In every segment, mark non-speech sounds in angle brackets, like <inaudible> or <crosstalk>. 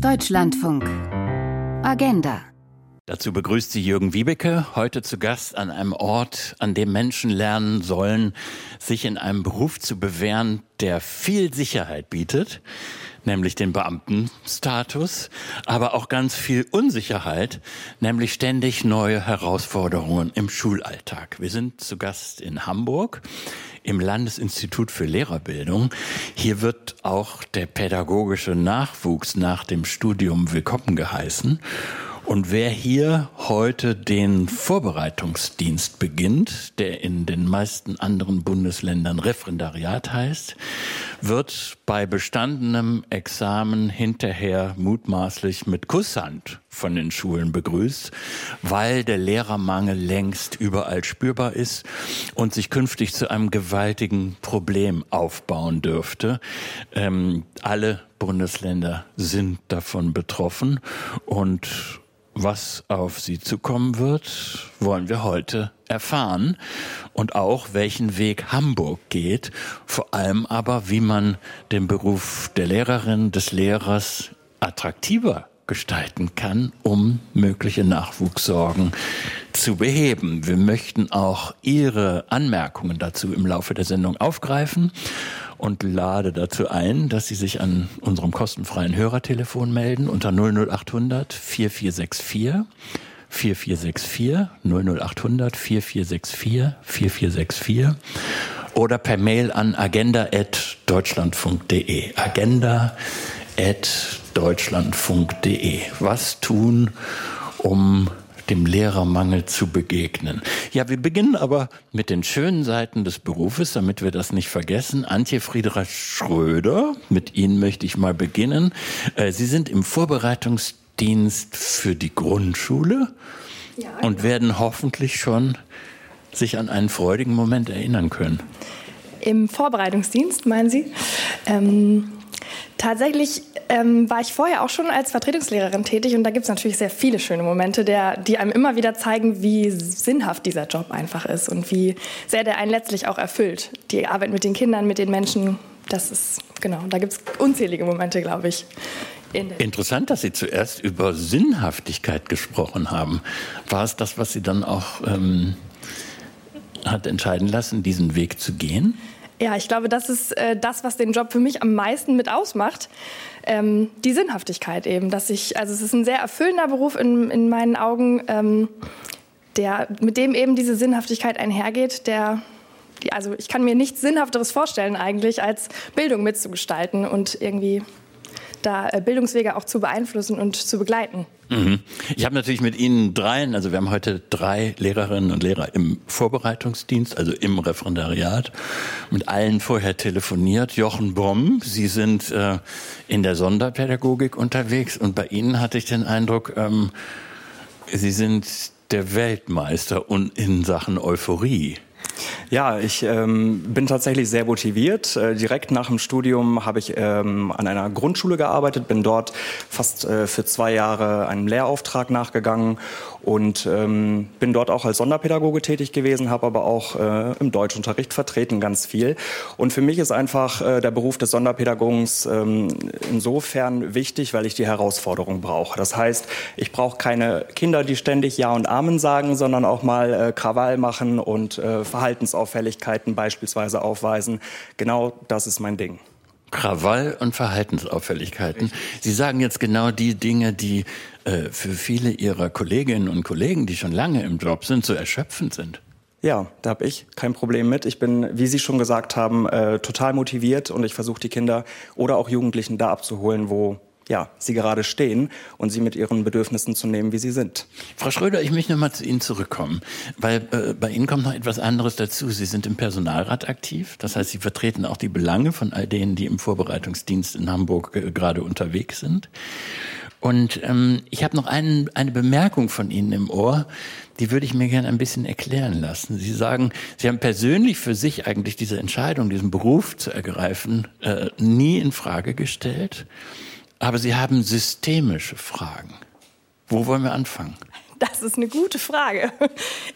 Deutschlandfunk. Agenda. Dazu begrüßt sie Jürgen Wiebeke, heute zu Gast an einem Ort, an dem Menschen lernen sollen, sich in einem Beruf zu bewähren, der viel Sicherheit bietet, nämlich den Beamtenstatus, aber auch ganz viel Unsicherheit, nämlich ständig neue Herausforderungen im Schulalltag. Wir sind zu Gast in Hamburg im Landesinstitut für Lehrerbildung. Hier wird auch der pädagogische Nachwuchs nach dem Studium willkommen geheißen. Und wer hier heute den Vorbereitungsdienst beginnt, der in den meisten anderen Bundesländern Referendariat heißt, wird bei bestandenem Examen hinterher mutmaßlich mit Kusshand von den Schulen begrüßt, weil der Lehrermangel längst überall spürbar ist und sich künftig zu einem gewaltigen Problem aufbauen dürfte. Ähm, alle Bundesländer sind davon betroffen und was auf sie zukommen wird, wollen wir heute erfahren. Und auch welchen Weg Hamburg geht, vor allem aber, wie man den Beruf der Lehrerin, des Lehrers attraktiver gestalten kann, um mögliche Nachwuchssorgen zu beheben. Wir möchten auch Ihre Anmerkungen dazu im Laufe der Sendung aufgreifen und lade dazu ein, dass Sie sich an unserem kostenfreien Hörertelefon melden unter 00800 4464 4464 00800 4464 4464 oder per Mail an agenda@deutschlandfunk.de. agenda@deutschlandfunk.de. Was tun, um dem Lehrermangel zu begegnen. Ja, wir beginnen aber mit den schönen Seiten des Berufes, damit wir das nicht vergessen. Antje Friedrich Schröder, mit Ihnen möchte ich mal beginnen. Äh, Sie sind im Vorbereitungsdienst für die Grundschule ja, und genau. werden hoffentlich schon sich an einen freudigen Moment erinnern können. Im Vorbereitungsdienst, meinen Sie? Ähm, tatsächlich ähm, war ich vorher auch schon als Vertretungslehrerin tätig und da gibt es natürlich sehr viele schöne Momente, der, die einem immer wieder zeigen, wie sinnhaft dieser Job einfach ist und wie sehr der einen letztlich auch erfüllt. Die Arbeit mit den Kindern, mit den Menschen, das ist, genau, da gibt es unzählige Momente, glaube ich. In Interessant, dass Sie zuerst über Sinnhaftigkeit gesprochen haben. War es das, was Sie dann auch ähm, hat entscheiden lassen, diesen Weg zu gehen? Ja, ich glaube, das ist äh, das, was den Job für mich am meisten mit ausmacht. Ähm, die Sinnhaftigkeit eben, dass ich, also es ist ein sehr erfüllender Beruf in, in meinen Augen, ähm, der, mit dem eben diese Sinnhaftigkeit einhergeht, der, also ich kann mir nichts Sinnhafteres vorstellen eigentlich, als Bildung mitzugestalten und irgendwie da äh, Bildungswege auch zu beeinflussen und zu begleiten. Mhm. Ich habe natürlich mit Ihnen dreien, also wir haben heute drei Lehrerinnen und Lehrer im Vorbereitungsdienst, also im Referendariat, mit allen vorher telefoniert. Jochen Bomm, Sie sind äh, in der Sonderpädagogik unterwegs und bei Ihnen hatte ich den Eindruck, ähm, Sie sind der Weltmeister in Sachen Euphorie. Ja, ich ähm, bin tatsächlich sehr motiviert. Äh, direkt nach dem Studium habe ich ähm, an einer Grundschule gearbeitet, bin dort fast äh, für zwei Jahre einem Lehrauftrag nachgegangen und ähm, bin dort auch als Sonderpädagoge tätig gewesen, habe aber auch äh, im Deutschunterricht vertreten ganz viel. Und für mich ist einfach äh, der Beruf des Sonderpädagogens ähm, insofern wichtig, weil ich die Herausforderung brauche. Das heißt, ich brauche keine Kinder, die ständig Ja und Amen sagen, sondern auch mal äh, Krawall machen und äh, Verhaltensauffälligkeiten beispielsweise aufweisen. Genau das ist mein Ding. Krawall und Verhaltensauffälligkeiten. Sie sagen jetzt genau die Dinge, die äh, für viele Ihrer Kolleginnen und Kollegen, die schon lange im Job sind, so erschöpfend sind. Ja, da habe ich kein Problem mit. Ich bin, wie Sie schon gesagt haben, äh, total motiviert und ich versuche die Kinder oder auch Jugendlichen da abzuholen, wo ja, sie gerade stehen und sie mit ihren Bedürfnissen zu nehmen, wie sie sind. Frau Schröder, ich möchte noch mal zu Ihnen zurückkommen, weil äh, bei Ihnen kommt noch etwas anderes dazu. Sie sind im Personalrat aktiv, das heißt, Sie vertreten auch die Belange von all denen, die im Vorbereitungsdienst in Hamburg äh, gerade unterwegs sind. Und ähm, ich habe noch einen, eine Bemerkung von Ihnen im Ohr, die würde ich mir gerne ein bisschen erklären lassen. Sie sagen, Sie haben persönlich für sich eigentlich diese Entscheidung, diesen Beruf zu ergreifen, äh, nie in Frage gestellt. Aber Sie haben systemische Fragen. Wo wollen wir anfangen? Das ist eine gute Frage.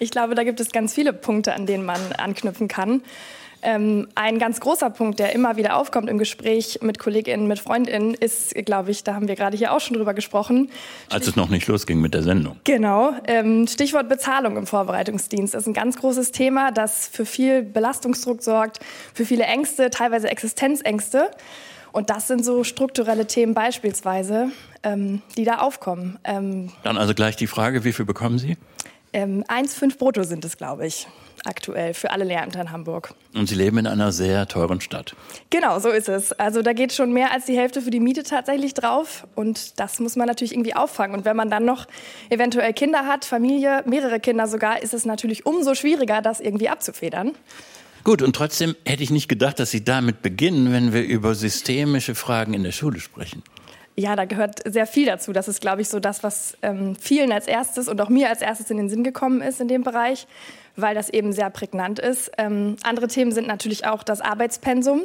Ich glaube, da gibt es ganz viele Punkte, an denen man anknüpfen kann. Ähm, ein ganz großer Punkt, der immer wieder aufkommt im Gespräch mit KollegInnen, mit FreundInnen, ist, glaube ich, da haben wir gerade hier auch schon drüber gesprochen. Als es noch nicht losging mit der Sendung. Genau. Ähm, Stichwort Bezahlung im Vorbereitungsdienst. Das ist ein ganz großes Thema, das für viel Belastungsdruck sorgt, für viele Ängste, teilweise Existenzängste. Und das sind so strukturelle Themen beispielsweise, ähm, die da aufkommen. Ähm, Dann also gleich die Frage, wie viel bekommen Sie? Ähm, 1,5 brutto sind es, glaube ich aktuell für alle Lehrämter in Hamburg. Und Sie leben in einer sehr teuren Stadt. Genau, so ist es. Also da geht schon mehr als die Hälfte für die Miete tatsächlich drauf. Und das muss man natürlich irgendwie auffangen. Und wenn man dann noch eventuell Kinder hat, Familie, mehrere Kinder sogar, ist es natürlich umso schwieriger, das irgendwie abzufedern. Gut, und trotzdem hätte ich nicht gedacht, dass Sie damit beginnen, wenn wir über systemische Fragen in der Schule sprechen. Ja, da gehört sehr viel dazu. Das ist, glaube ich, so das, was ähm, vielen als erstes und auch mir als erstes in den Sinn gekommen ist in dem Bereich weil das eben sehr prägnant ist. Ähm, andere Themen sind natürlich auch das Arbeitspensum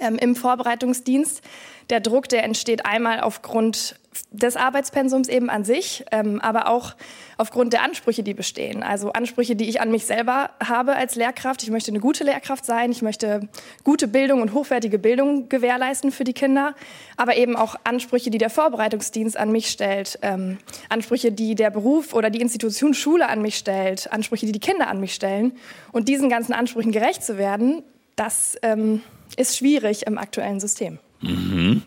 ähm, im Vorbereitungsdienst. Der Druck, der entsteht einmal aufgrund des Arbeitspensums eben an sich, ähm, aber auch aufgrund der Ansprüche, die bestehen. Also Ansprüche, die ich an mich selber habe als Lehrkraft. Ich möchte eine gute Lehrkraft sein, ich möchte gute Bildung und hochwertige Bildung gewährleisten für die Kinder, aber eben auch Ansprüche, die der Vorbereitungsdienst an mich stellt, ähm, Ansprüche, die der Beruf oder die Institution Schule an mich stellt, Ansprüche, die die Kinder an mich stellen. Und diesen ganzen Ansprüchen gerecht zu werden, das ähm, ist schwierig im aktuellen System. Mhm.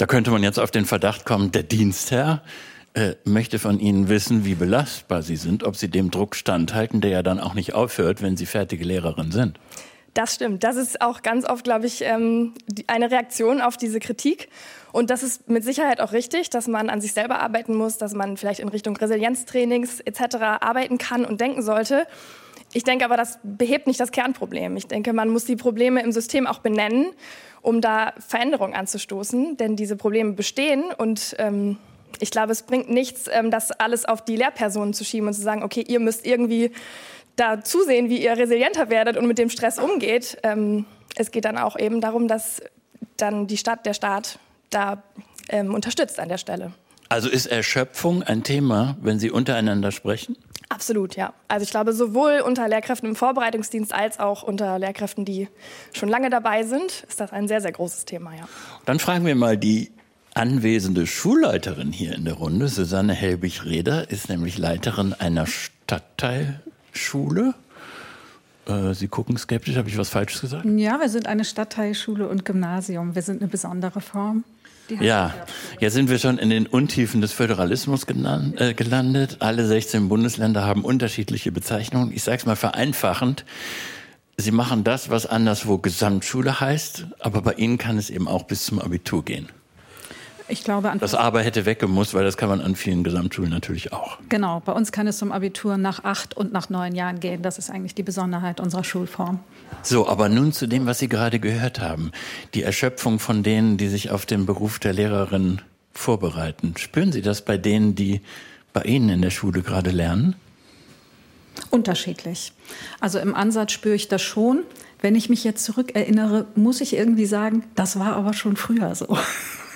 Da könnte man jetzt auf den Verdacht kommen, der Dienstherr äh, möchte von Ihnen wissen, wie belastbar Sie sind, ob Sie dem Druck standhalten, der ja dann auch nicht aufhört, wenn Sie fertige Lehrerin sind. Das stimmt. Das ist auch ganz oft, glaube ich, ähm, eine Reaktion auf diese Kritik. Und das ist mit Sicherheit auch richtig, dass man an sich selber arbeiten muss, dass man vielleicht in Richtung Resilienztrainings etc. arbeiten kann und denken sollte. Ich denke aber, das behebt nicht das Kernproblem. Ich denke, man muss die Probleme im System auch benennen, um da Veränderungen anzustoßen. Denn diese Probleme bestehen und ähm, ich glaube, es bringt nichts, ähm, das alles auf die Lehrpersonen zu schieben und zu sagen, okay, ihr müsst irgendwie da zusehen, wie ihr resilienter werdet und mit dem Stress umgeht. Ähm, es geht dann auch eben darum, dass dann die Stadt, der Staat da ähm, unterstützt an der Stelle. Also ist Erschöpfung ein Thema, wenn Sie untereinander sprechen? Absolut, ja. Also ich glaube, sowohl unter Lehrkräften im Vorbereitungsdienst als auch unter Lehrkräften, die schon lange dabei sind, ist das ein sehr, sehr großes Thema, ja. Dann fragen wir mal die anwesende Schulleiterin hier in der Runde, Susanne Helbig-Reder, ist nämlich Leiterin einer Stadtteilschule. Äh, Sie gucken skeptisch, habe ich was Falsches gesagt? Ja, wir sind eine Stadtteilschule und Gymnasium. Wir sind eine besondere Form. Ja, jetzt sind wir schon in den Untiefen des Föderalismus äh, gelandet. Alle 16 Bundesländer haben unterschiedliche Bezeichnungen. Ich sage es mal vereinfachend. Sie machen das, was anderswo Gesamtschule heißt, aber bei Ihnen kann es eben auch bis zum Abitur gehen. Ich glaube, das Aber hätte weggemusst, weil das kann man an vielen Gesamtschulen natürlich auch. Genau, bei uns kann es zum Abitur nach acht und nach neun Jahren gehen. Das ist eigentlich die Besonderheit unserer Schulform. So, aber nun zu dem, was Sie gerade gehört haben. Die Erschöpfung von denen, die sich auf den Beruf der Lehrerin vorbereiten. Spüren Sie das bei denen, die bei Ihnen in der Schule gerade lernen? Unterschiedlich. Also im Ansatz spüre ich das schon. Wenn ich mich jetzt zurückerinnere, muss ich irgendwie sagen, das war aber schon früher so. <laughs>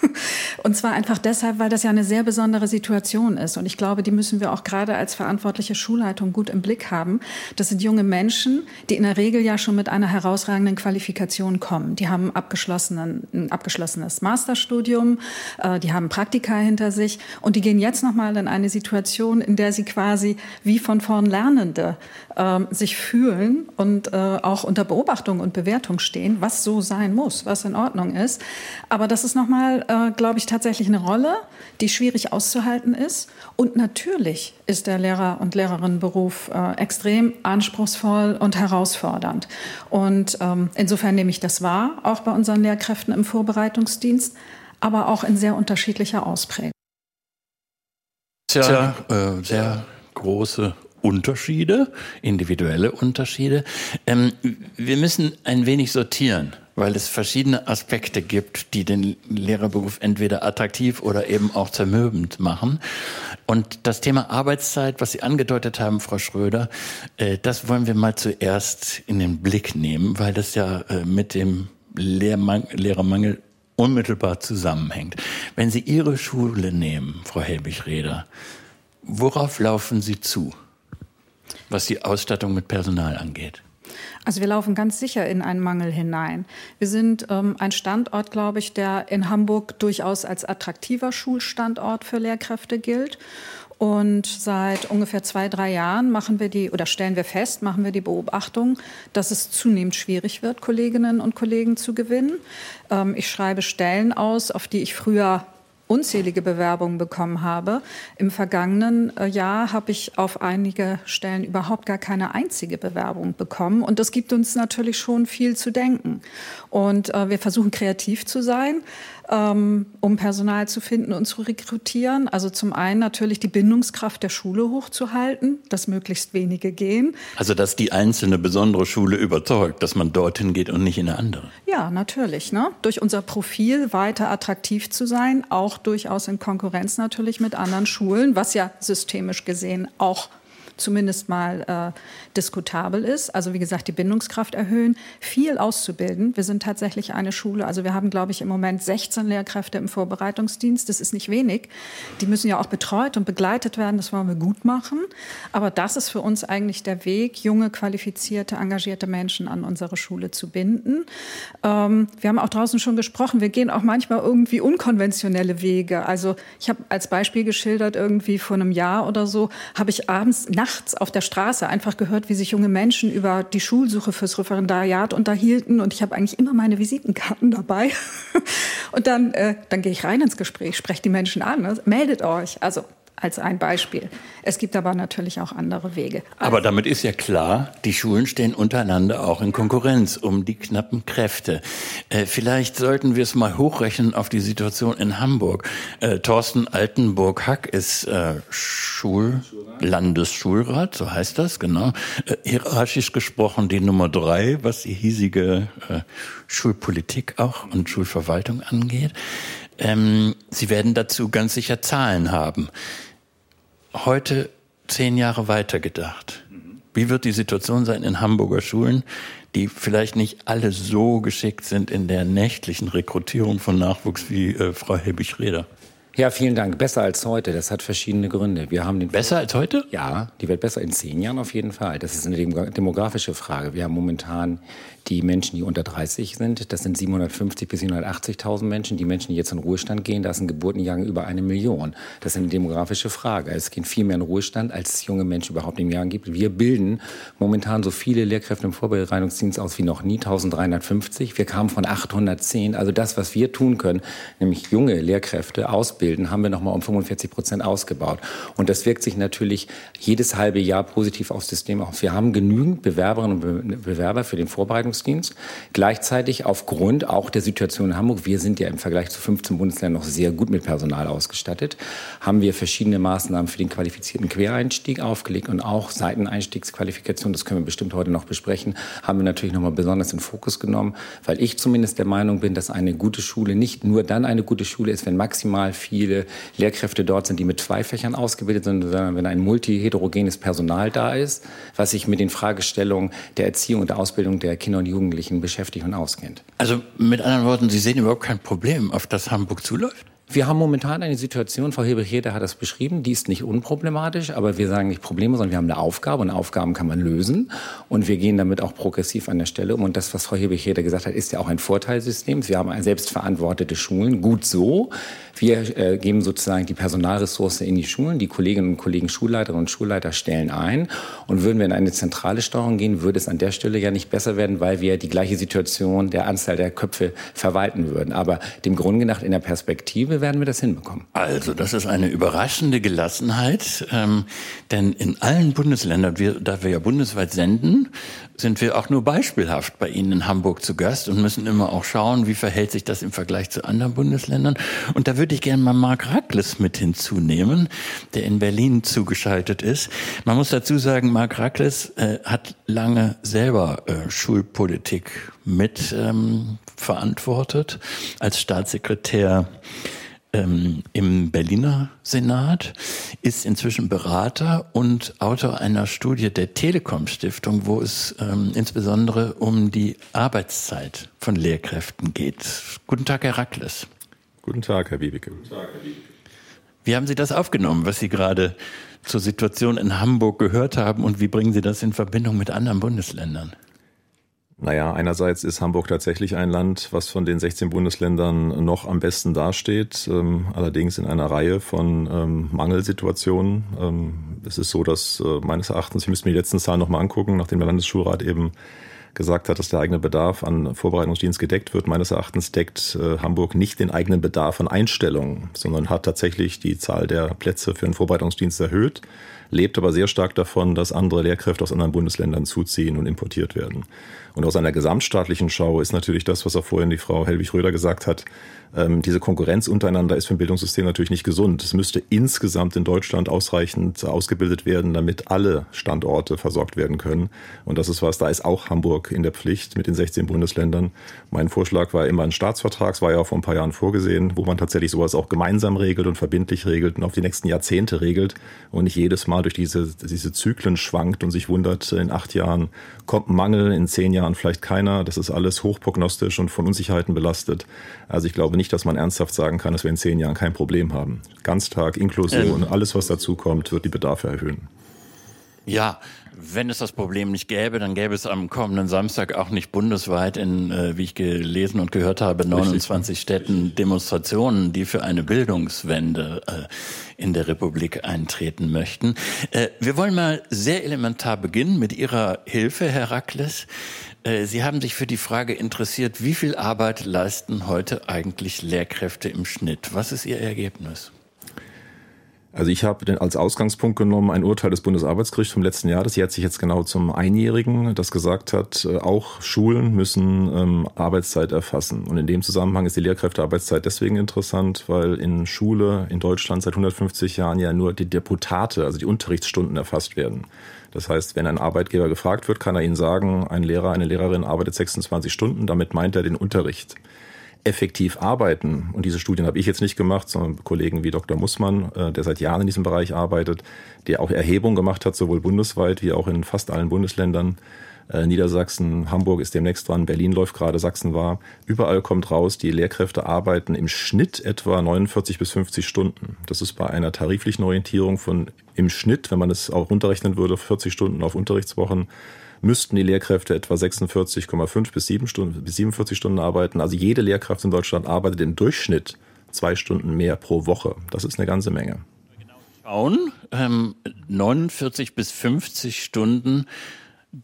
<laughs> Und zwar einfach deshalb, weil das ja eine sehr besondere Situation ist. Und ich glaube, die müssen wir auch gerade als verantwortliche Schulleitung gut im Blick haben. Das sind junge Menschen, die in der Regel ja schon mit einer herausragenden Qualifikation kommen. Die haben abgeschlossenen, ein abgeschlossenes Masterstudium, äh, die haben Praktika hinter sich und die gehen jetzt nochmal in eine Situation, in der sie quasi wie von vorn Lernende äh, sich fühlen und äh, auch unter Beobachtung und Bewertung stehen, was so sein muss, was in Ordnung ist. Aber das ist nochmal äh, glaube ich, tatsächlich eine Rolle, die schwierig auszuhalten ist. Und natürlich ist der Lehrer- und Lehrerinnenberuf äh, extrem anspruchsvoll und herausfordernd. Und ähm, insofern nehme ich das wahr, auch bei unseren Lehrkräften im Vorbereitungsdienst, aber auch in sehr unterschiedlicher Ausprägung. Tja, äh, sehr große Unterschiede, individuelle Unterschiede. Ähm, wir müssen ein wenig sortieren weil es verschiedene Aspekte gibt, die den Lehrerberuf entweder attraktiv oder eben auch zermürbend machen. Und das Thema Arbeitszeit, was Sie angedeutet haben, Frau Schröder, äh, das wollen wir mal zuerst in den Blick nehmen, weil das ja äh, mit dem Lehrermangel unmittelbar zusammenhängt. Wenn Sie Ihre Schule nehmen, Frau Helbig-Reder, worauf laufen Sie zu, was die Ausstattung mit Personal angeht? Also wir laufen ganz sicher in einen Mangel hinein. Wir sind ähm, ein Standort, glaube ich, der in Hamburg durchaus als attraktiver Schulstandort für Lehrkräfte gilt. Und seit ungefähr zwei, drei Jahren machen wir die oder stellen wir fest, machen wir die Beobachtung, dass es zunehmend schwierig wird, Kolleginnen und Kollegen zu gewinnen. Ähm, ich schreibe Stellen aus, auf die ich früher unzählige Bewerbungen bekommen habe. Im vergangenen äh, Jahr habe ich auf einige Stellen überhaupt gar keine einzige Bewerbung bekommen. Und das gibt uns natürlich schon viel zu denken. Und äh, wir versuchen kreativ zu sein ähm, um Personal zu finden und zu rekrutieren. Also zum einen natürlich die Bindungskraft der Schule hochzuhalten, dass möglichst wenige gehen. Also dass die einzelne besondere Schule überzeugt, dass man dorthin geht und nicht in eine andere. Ja, natürlich. Ne? Durch unser Profil weiter attraktiv zu sein, auch durchaus in Konkurrenz natürlich mit anderen Schulen, was ja systemisch gesehen auch zumindest mal äh, diskutabel ist. Also wie gesagt, die Bindungskraft erhöhen, viel auszubilden. Wir sind tatsächlich eine Schule. Also wir haben, glaube ich, im Moment 16 Lehrkräfte im Vorbereitungsdienst. Das ist nicht wenig. Die müssen ja auch betreut und begleitet werden. Das wollen wir gut machen. Aber das ist für uns eigentlich der Weg, junge, qualifizierte, engagierte Menschen an unsere Schule zu binden. Ähm, wir haben auch draußen schon gesprochen. Wir gehen auch manchmal irgendwie unkonventionelle Wege. Also ich habe als Beispiel geschildert, irgendwie vor einem Jahr oder so, habe ich abends nachts auf der Straße einfach gehört, wie sich junge Menschen über die Schulsuche fürs Referendariat unterhielten. Und ich habe eigentlich immer meine Visitenkarten dabei. <laughs> Und dann, äh, dann gehe ich rein ins Gespräch, spreche die Menschen an, ne? meldet euch. Also als ein Beispiel. Es gibt aber natürlich auch andere Wege. Aber damit ist ja klar, die Schulen stehen untereinander auch in Konkurrenz um die knappen Kräfte. Äh, vielleicht sollten wir es mal hochrechnen auf die Situation in Hamburg. Äh, Thorsten Altenburg-Hack ist äh, Schul Landesschulrat, so heißt das, genau. Äh, hierarchisch gesprochen die Nummer drei, was die hiesige äh, Schulpolitik auch und Schulverwaltung angeht. Ähm, Sie werden dazu ganz sicher Zahlen haben. Heute zehn Jahre weiter gedacht. Wie wird die Situation sein in Hamburger Schulen, die vielleicht nicht alle so geschickt sind in der nächtlichen Rekrutierung von Nachwuchs wie äh, Frau Helbig-Reder? Ja, vielen Dank. Besser als heute. Das hat verschiedene Gründe. Wir haben den besser als heute? Ja, die wird besser in zehn Jahren auf jeden Fall. Das ist eine demografische Frage. Wir haben momentan die Menschen, die unter 30 sind, das sind 750 bis 780.000 Menschen. Die Menschen, die jetzt in Ruhestand gehen, da ist ein Geburtenjahr über eine Million. Das ist eine demografische Frage. Es gehen viel mehr in Ruhestand, als es junge Menschen überhaupt im Jahr gibt. Wir bilden momentan so viele Lehrkräfte im Vorbereitungsdienst aus wie noch nie, 1350. Wir kamen von 810. Also das, was wir tun können, nämlich junge Lehrkräfte ausbilden, haben wir noch mal um 45 Prozent ausgebaut. Und das wirkt sich natürlich jedes halbe Jahr positiv aufs System aus. Wir haben genügend Bewerberinnen und Bewerber für den Vorbereitungsdienst Rettungsdienst. Gleichzeitig aufgrund auch der Situation in Hamburg, wir sind ja im Vergleich zu 15 Bundesländern noch sehr gut mit Personal ausgestattet, haben wir verschiedene Maßnahmen für den qualifizierten Quereinstieg aufgelegt und auch Seiteneinstiegsqualifikation, das können wir bestimmt heute noch besprechen, haben wir natürlich nochmal besonders in Fokus genommen, weil ich zumindest der Meinung bin, dass eine gute Schule nicht nur dann eine gute Schule ist, wenn maximal viele Lehrkräfte dort sind, die mit zwei Fächern ausgebildet sind, sondern wenn ein multiheterogenes Personal da ist, was sich mit den Fragestellungen der Erziehung und der Ausbildung der Kinder und und Jugendlichen beschäftigt und auskennt. Also mit anderen Worten, Sie sehen überhaupt kein Problem, auf das Hamburg zuläuft? Wir haben momentan eine Situation, Frau Hebel-Heder hat das beschrieben, die ist nicht unproblematisch, aber wir sagen nicht Probleme, sondern wir haben eine Aufgabe und Aufgaben kann man lösen und wir gehen damit auch progressiv an der Stelle um. Und das, was Frau Hebel-Heder gesagt hat, ist ja auch ein Vorteilsystem. Wir haben selbstverantwortete Schulen, gut so. Wir äh, geben sozusagen die Personalressource in die Schulen. Die Kolleginnen und Kollegen Schulleiterinnen und Schulleiter stellen ein. Und würden wir in eine zentrale Steuerung gehen, würde es an der Stelle ja nicht besser werden, weil wir die gleiche Situation der Anzahl der Köpfe verwalten würden. Aber dem Grunde nach in der Perspektive werden wir das hinbekommen. Also, das ist eine überraschende Gelassenheit, ähm, denn in allen Bundesländern, wir, da wir ja bundesweit senden, sind wir auch nur beispielhaft bei Ihnen in Hamburg zu Gast und müssen immer auch schauen, wie verhält sich das im Vergleich zu anderen Bundesländern. Und da würde ich gerne mal Mark Rackles mit hinzunehmen, der in Berlin zugeschaltet ist. Man muss dazu sagen, Mark Rackles äh, hat lange selber äh, Schulpolitik mit ähm, verantwortet als Staatssekretär ähm, im Berliner Senat, ist inzwischen Berater und Autor einer Studie der Telekom Stiftung, wo es ähm, insbesondere um die Arbeitszeit von Lehrkräften geht. Guten Tag, Herr Rackles. Guten Tag, Herr Wiebeke. Guten Tag, Herr Wiebeke. Wie haben Sie das aufgenommen, was Sie gerade zur Situation in Hamburg gehört haben und wie bringen Sie das in Verbindung mit anderen Bundesländern? Naja, einerseits ist Hamburg tatsächlich ein Land, was von den 16 Bundesländern noch am besten dasteht, ähm, allerdings in einer Reihe von ähm, Mangelsituationen. Ähm, es ist so, dass äh, meines Erachtens, ich müsste mir die letzten Zahlen nochmal angucken, nachdem der Landesschulrat eben gesagt hat, dass der eigene Bedarf an Vorbereitungsdienst gedeckt wird. Meines Erachtens deckt äh, Hamburg nicht den eigenen Bedarf an Einstellungen, sondern hat tatsächlich die Zahl der Plätze für den Vorbereitungsdienst erhöht, lebt aber sehr stark davon, dass andere Lehrkräfte aus anderen Bundesländern zuziehen und importiert werden. Und aus einer gesamtstaatlichen Schau ist natürlich das, was auch vorhin die Frau Helwig Röder gesagt hat, ähm, diese Konkurrenz untereinander ist für ein Bildungssystem natürlich nicht gesund. Es müsste insgesamt in Deutschland ausreichend ausgebildet werden, damit alle Standorte versorgt werden können. Und das ist was, da ist auch Hamburg in der Pflicht mit den 16 Bundesländern. Mein Vorschlag war immer ein Staatsvertrag, es war ja vor ein paar Jahren vorgesehen, wo man tatsächlich sowas auch gemeinsam regelt und verbindlich regelt und auf die nächsten Jahrzehnte regelt und nicht jedes Mal durch diese, diese Zyklen schwankt und sich wundert, in acht Jahren kommt Mangel, in zehn Jahren vielleicht keiner. Das ist alles hochprognostisch und von Unsicherheiten belastet. Also ich glaube nicht, dass man ernsthaft sagen kann, dass wir in zehn Jahren kein Problem haben. Ganztag, Inklusion, ähm. alles, was dazu kommt, wird die Bedarfe erhöhen. Ja, wenn es das Problem nicht gäbe, dann gäbe es am kommenden Samstag auch nicht bundesweit in, äh, wie ich gelesen und gehört habe, 29 Richtig. Städten Demonstrationen, die für eine Bildungswende äh, in der Republik eintreten möchten. Äh, wir wollen mal sehr elementar beginnen mit Ihrer Hilfe, Herr Rackles. Äh, Sie haben sich für die Frage interessiert, wie viel Arbeit leisten heute eigentlich Lehrkräfte im Schnitt? Was ist Ihr Ergebnis? Also ich habe als Ausgangspunkt genommen ein Urteil des Bundesarbeitsgerichts vom letzten Jahr, das jährt sich jetzt genau zum Einjährigen, das gesagt hat, äh, auch Schulen müssen ähm, Arbeitszeit erfassen. Und in dem Zusammenhang ist die Lehrkräftearbeitszeit deswegen interessant, weil in Schule in Deutschland seit 150 Jahren ja nur die Deputate, also die Unterrichtsstunden erfasst werden. Das heißt, wenn ein Arbeitgeber gefragt wird, kann er Ihnen sagen, ein Lehrer, eine Lehrerin arbeitet 26 Stunden, damit meint er den Unterricht effektiv arbeiten, und diese Studien habe ich jetzt nicht gemacht, sondern Kollegen wie Dr. Mussmann, äh, der seit Jahren in diesem Bereich arbeitet, der auch Erhebungen gemacht hat, sowohl bundesweit wie auch in fast allen Bundesländern. Äh, Niedersachsen, Hamburg ist demnächst dran, Berlin läuft gerade, Sachsen war. Überall kommt raus, die Lehrkräfte arbeiten im Schnitt etwa 49 bis 50 Stunden. Das ist bei einer tariflichen Orientierung von im Schnitt, wenn man es auch runterrechnen würde, 40 Stunden auf Unterrichtswochen, müssten die Lehrkräfte etwa 46,5 bis, 7 Stunden, bis 47 Stunden arbeiten. Also jede Lehrkraft in Deutschland arbeitet im Durchschnitt zwei Stunden mehr pro Woche. Das ist eine ganze Menge. Schauen, ähm, 49 bis 50 Stunden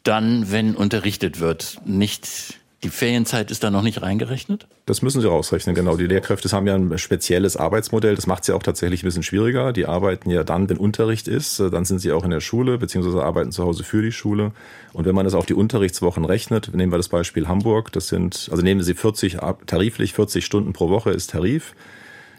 dann, wenn unterrichtet wird, nicht die Ferienzeit ist da noch nicht reingerechnet? Das müssen Sie rausrechnen, genau. Die Lehrkräfte haben ja ein spezielles Arbeitsmodell. Das macht ja auch tatsächlich ein bisschen schwieriger. Die arbeiten ja dann, wenn Unterricht ist, dann sind sie auch in der Schule, beziehungsweise arbeiten zu Hause für die Schule. Und wenn man das auf die Unterrichtswochen rechnet, nehmen wir das Beispiel Hamburg, das sind, also nehmen Sie 40, tariflich 40 Stunden pro Woche ist Tarif.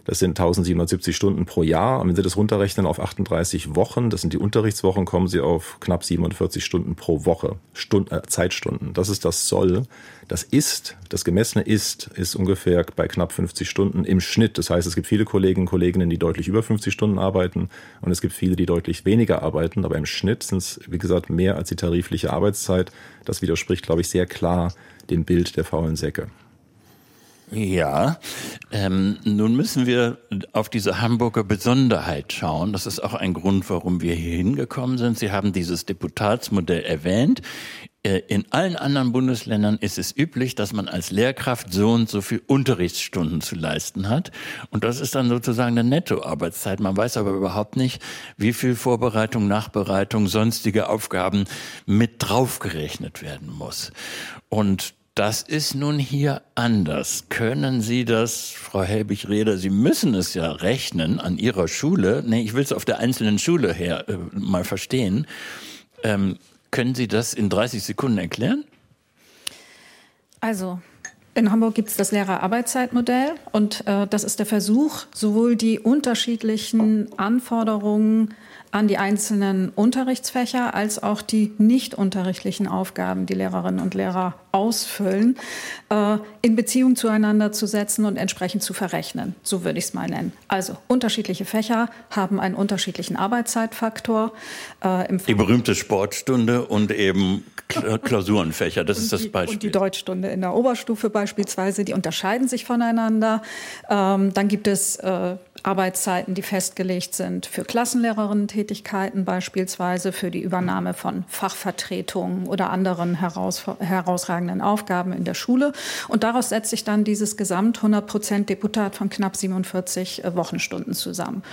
Das sind 1770 Stunden pro Jahr. Und wenn Sie das runterrechnen auf 38 Wochen, das sind die Unterrichtswochen, kommen Sie auf knapp 47 Stunden pro Woche, Stund, äh, Zeitstunden. Das ist das Soll. Das ist, das gemessene ist, ist ungefähr bei knapp 50 Stunden im Schnitt. Das heißt, es gibt viele Kollegen und Kolleginnen, die deutlich über 50 Stunden arbeiten und es gibt viele, die deutlich weniger arbeiten. Aber im Schnitt sind es, wie gesagt, mehr als die tarifliche Arbeitszeit. Das widerspricht, glaube ich, sehr klar dem Bild der faulen Säcke. Ja, ähm, nun müssen wir auf diese Hamburger Besonderheit schauen. Das ist auch ein Grund, warum wir hier hingekommen sind. Sie haben dieses Deputatsmodell erwähnt. Äh, in allen anderen Bundesländern ist es üblich, dass man als Lehrkraft so und so viel Unterrichtsstunden zu leisten hat. Und das ist dann sozusagen eine Nettoarbeitszeit. Man weiß aber überhaupt nicht, wie viel Vorbereitung, Nachbereitung, sonstige Aufgaben mit draufgerechnet werden muss. Und das ist nun hier anders. Können Sie das, Frau Helbig-Reder, Sie müssen es ja rechnen an Ihrer Schule. Nee, ich will es auf der einzelnen Schule her äh, mal verstehen. Ähm, können Sie das in 30 Sekunden erklären? Also, in Hamburg gibt es das Lehrerarbeitszeitmodell und äh, das ist der Versuch, sowohl die unterschiedlichen Anforderungen an die einzelnen Unterrichtsfächer als auch die nicht unterrichtlichen Aufgaben, die Lehrerinnen und Lehrer ausfüllen, äh, in Beziehung zueinander zu setzen und entsprechend zu verrechnen. So würde ich es mal nennen. Also unterschiedliche Fächer haben einen unterschiedlichen Arbeitszeitfaktor. Äh, die berühmte Sportstunde und eben <laughs> Klausurenfächer, das ist das Beispiel. Und die Deutschstunde in der Oberstufe beispielsweise, die unterscheiden sich voneinander. Ähm, dann gibt es äh, Arbeitszeiten, die festgelegt sind für Klassenlehrerinnen-Tätigkeiten beispielsweise, für die Übernahme von Fachvertretungen oder anderen heraus, herausragenden Aufgaben in der Schule. Und daraus setzt sich dann dieses Gesamt 100 Prozent Deputat von knapp 47 äh, Wochenstunden zusammen.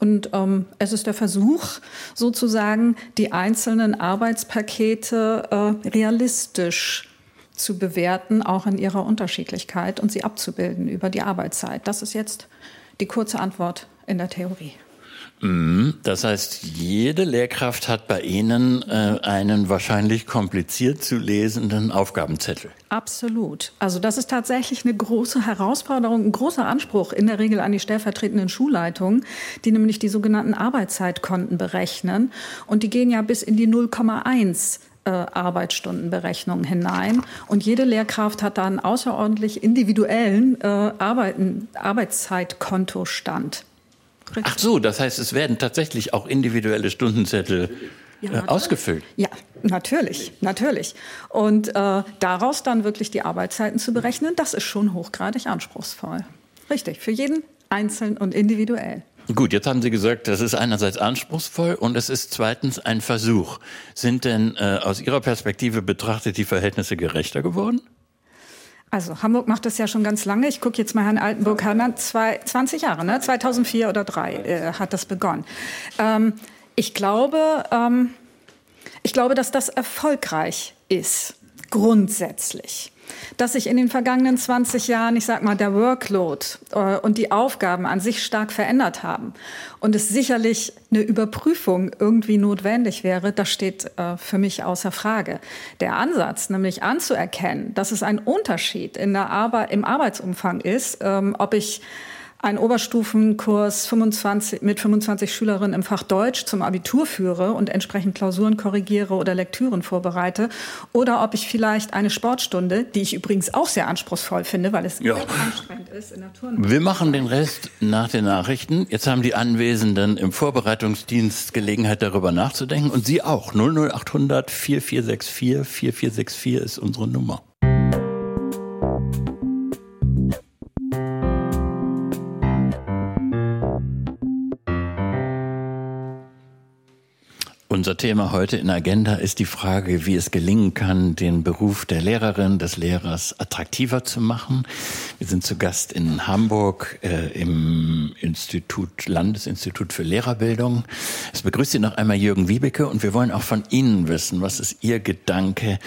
Und ähm, es ist der Versuch, sozusagen die einzelnen Arbeitspakete äh, realistisch zu bewerten, auch in ihrer Unterschiedlichkeit und sie abzubilden über die Arbeitszeit. Das ist jetzt die kurze Antwort in der Theorie. Mhm. Das heißt, jede Lehrkraft hat bei Ihnen äh, einen wahrscheinlich kompliziert zu lesenden Aufgabenzettel. Absolut. Also das ist tatsächlich eine große Herausforderung, ein großer Anspruch in der Regel an die stellvertretenden Schulleitungen, die nämlich die sogenannten Arbeitszeitkonten berechnen. Und die gehen ja bis in die 0,1 äh, Arbeitsstundenberechnung hinein. Und jede Lehrkraft hat da einen außerordentlich individuellen äh, Arbeiten, Arbeitszeitkontostand. Ach so, das heißt, es werden tatsächlich auch individuelle Stundenzettel ja, äh, ausgefüllt. Ja, natürlich, natürlich. Und äh, daraus dann wirklich die Arbeitszeiten zu berechnen, das ist schon hochgradig anspruchsvoll. Richtig, für jeden einzeln und individuell. Gut, jetzt haben Sie gesagt, das ist einerseits anspruchsvoll und es ist zweitens ein Versuch. Sind denn äh, aus Ihrer Perspektive betrachtet die Verhältnisse gerechter geworden? Also Hamburg macht das ja schon ganz lange. Ich gucke jetzt mal Herrn Altenburg an. 20 Jahre, ne? 2004 oder 2003 äh, hat das begonnen. Ähm, ich glaube, ähm, ich glaube, dass das erfolgreich ist, grundsätzlich dass sich in den vergangenen 20 Jahren, ich sag mal, der Workload äh, und die Aufgaben an sich stark verändert haben und es sicherlich eine Überprüfung irgendwie notwendig wäre, das steht äh, für mich außer Frage. Der Ansatz, nämlich anzuerkennen, dass es ein Unterschied in der Arbeit, im Arbeitsumfang ist, ähm, ob ich einen Oberstufenkurs 25, mit 25 Schülerinnen im Fach Deutsch zum Abitur führe und entsprechend Klausuren korrigiere oder Lektüren vorbereite. Oder ob ich vielleicht eine Sportstunde, die ich übrigens auch sehr anspruchsvoll finde, weil es ja. anstrengend ist in der Turnhalle. Wir machen den Rest nach den Nachrichten. Jetzt haben die Anwesenden im Vorbereitungsdienst Gelegenheit, darüber nachzudenken. Und Sie auch. 00800 4464 4464 ist unsere Nummer. Unser Thema heute in Agenda ist die Frage, wie es gelingen kann, den Beruf der Lehrerin, des Lehrers attraktiver zu machen. Wir sind zu Gast in Hamburg äh, im Institut, Landesinstitut für Lehrerbildung. Es begrüßt Sie noch einmal Jürgen Wiebeke und wir wollen auch von Ihnen wissen, was ist Ihr Gedanke,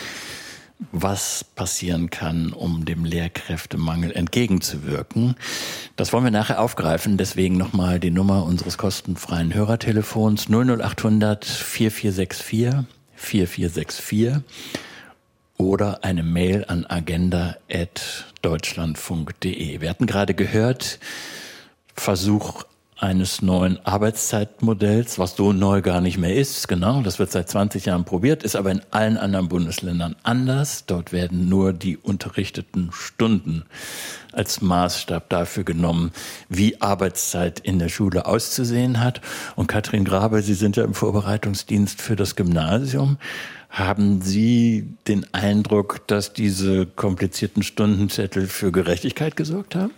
was passieren kann, um dem Lehrkräftemangel entgegenzuwirken. Das wollen wir nachher aufgreifen. Deswegen nochmal die Nummer unseres kostenfreien Hörertelefons 00800 4464 4464 oder eine Mail an agenda.deutschlandfunk.de. Wir hatten gerade gehört, Versuch eines neuen Arbeitszeitmodells, was so neu gar nicht mehr ist. Genau, das wird seit 20 Jahren probiert, ist aber in allen anderen Bundesländern anders. Dort werden nur die unterrichteten Stunden als Maßstab dafür genommen, wie Arbeitszeit in der Schule auszusehen hat. Und Katrin Grabe, Sie sind ja im Vorbereitungsdienst für das Gymnasium. Haben Sie den Eindruck, dass diese komplizierten Stundenzettel für Gerechtigkeit gesorgt haben?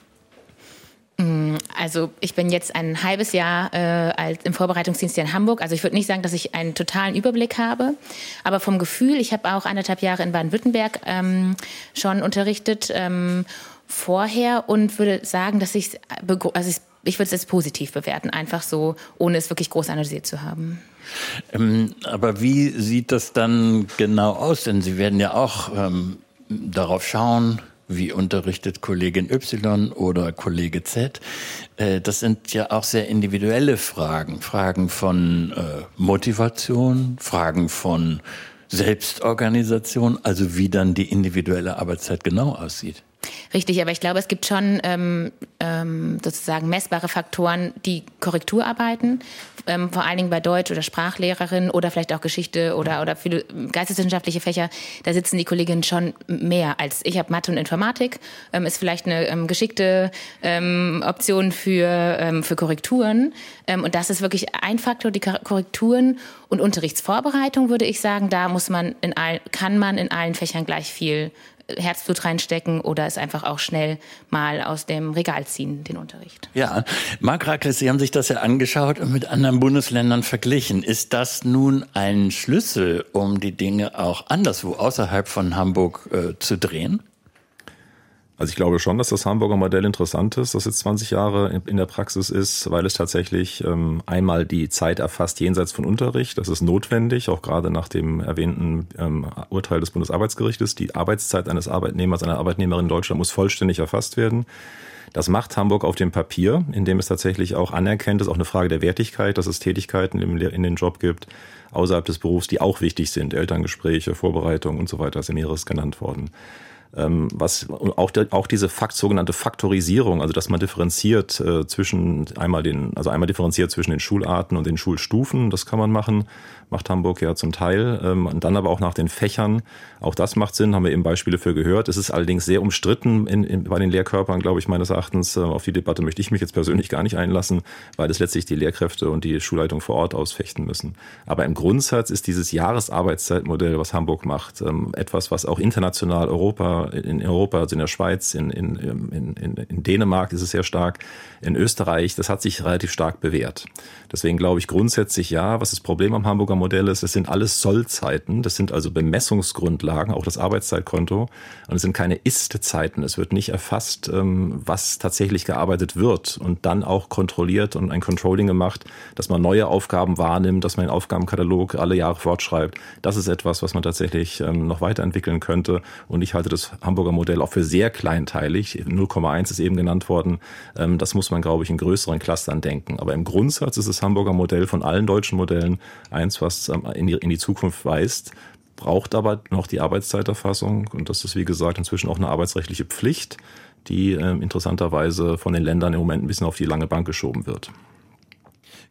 Mm, also ich bin jetzt ein halbes Jahr äh, als im Vorbereitungsdienst hier in Hamburg. Also ich würde nicht sagen, dass ich einen totalen Überblick habe, aber vom Gefühl, ich habe auch anderthalb Jahre in Baden-Württemberg ähm, schon unterrichtet ähm, vorher und würde sagen, dass ich also ich, ich würde es als positiv bewerten, einfach so, ohne es wirklich groß analysiert zu haben. Ähm, aber wie sieht das dann genau aus? Denn Sie werden ja auch ähm, darauf schauen, wie unterrichtet Kollegin Y oder Kollege Z. Äh, das sind ja auch sehr individuelle Fragen. Fragen von äh, Motivation, Fragen von Selbstorganisation, also wie dann die individuelle Arbeitszeit genau aussieht. Richtig, aber ich glaube, es gibt schon ähm, ähm, sozusagen messbare Faktoren, die Korrektur arbeiten, ähm, vor allen Dingen bei Deutsch oder Sprachlehrerin oder vielleicht auch Geschichte oder, oder viele geisteswissenschaftliche Fächer. Da sitzen die Kolleginnen schon mehr als ich habe Mathe und Informatik, ähm, ist vielleicht eine ähm, geschickte ähm, Option für, ähm, für Korrekturen. Ähm, und das ist wirklich ein Faktor, die Korrekturen und Unterrichtsvorbereitung, würde ich sagen, da muss man in all, kann man in allen Fächern gleich viel Herzblut reinstecken oder es einfach auch schnell mal aus dem Regal ziehen, den Unterricht. Ja, Marc Rakles, Sie haben sich das ja angeschaut und mit anderen Bundesländern verglichen. Ist das nun ein Schlüssel, um die Dinge auch anderswo außerhalb von Hamburg äh, zu drehen? Also ich glaube schon, dass das Hamburger Modell interessant ist, das jetzt 20 Jahre in der Praxis ist, weil es tatsächlich ähm, einmal die Zeit erfasst jenseits von Unterricht. Das ist notwendig, auch gerade nach dem erwähnten ähm, Urteil des Bundesarbeitsgerichtes. Die Arbeitszeit eines Arbeitnehmers, einer Arbeitnehmerin in Deutschland muss vollständig erfasst werden. Das macht Hamburg auf dem Papier, indem es tatsächlich auch anerkennt, das ist auch eine Frage der Wertigkeit, dass es Tätigkeiten in den Job gibt, außerhalb des Berufs, die auch wichtig sind. Elterngespräche, Vorbereitung und so weiter, ist ja mehreres genannt worden. Ähm, was auch, auch diese Fakt, sogenannte Faktorisierung, also dass man differenziert äh, zwischen einmal den, also einmal differenziert zwischen den Schularten und den Schulstufen, das kann man machen macht Hamburg ja zum Teil. Ähm, und dann aber auch nach den Fächern. Auch das macht Sinn, haben wir eben Beispiele für gehört. Es ist allerdings sehr umstritten in, in, bei den Lehrkörpern, glaube ich, meines Erachtens. Äh, auf die Debatte möchte ich mich jetzt persönlich gar nicht einlassen, weil es letztlich die Lehrkräfte und die Schulleitung vor Ort ausfechten müssen. Aber im Grundsatz ist dieses Jahresarbeitszeitmodell, was Hamburg macht, ähm, etwas, was auch international Europa, in Europa, also in der Schweiz, in, in, in, in Dänemark ist es sehr stark, in Österreich, das hat sich relativ stark bewährt. Deswegen glaube ich grundsätzlich ja, was das Problem am Hamburger Modell ist, es sind alles Sollzeiten, das sind also Bemessungsgrundlagen, auch das Arbeitszeitkonto. Und es sind keine Ist-Zeiten. Es wird nicht erfasst, ähm, was tatsächlich gearbeitet wird und dann auch kontrolliert und ein Controlling gemacht, dass man neue Aufgaben wahrnimmt, dass man den Aufgabenkatalog alle Jahre fortschreibt. Das ist etwas, was man tatsächlich ähm, noch weiterentwickeln könnte. Und ich halte das Hamburger Modell auch für sehr kleinteilig. 0,1 ist eben genannt worden. Ähm, das muss man, glaube ich, in größeren Clustern denken. Aber im Grundsatz ist das Hamburger Modell von allen deutschen Modellen eins, was ähm, in die, in die Zukunft weist, braucht aber noch die Arbeitszeiterfassung. Und das ist, wie gesagt, inzwischen auch eine arbeitsrechtliche Pflicht, die äh, interessanterweise von den Ländern im Moment ein bisschen auf die lange Bank geschoben wird.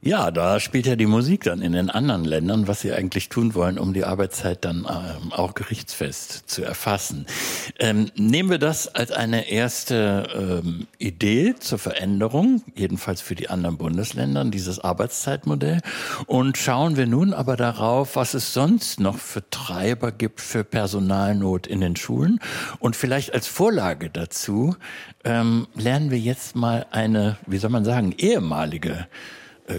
Ja, da spielt ja die Musik dann in den anderen Ländern, was sie eigentlich tun wollen, um die Arbeitszeit dann ähm, auch gerichtsfest zu erfassen. Ähm, nehmen wir das als eine erste ähm, Idee zur Veränderung, jedenfalls für die anderen Bundesländer, dieses Arbeitszeitmodell. Und schauen wir nun aber darauf, was es sonst noch für Treiber gibt für Personalnot in den Schulen. Und vielleicht als Vorlage dazu ähm, lernen wir jetzt mal eine, wie soll man sagen, ehemalige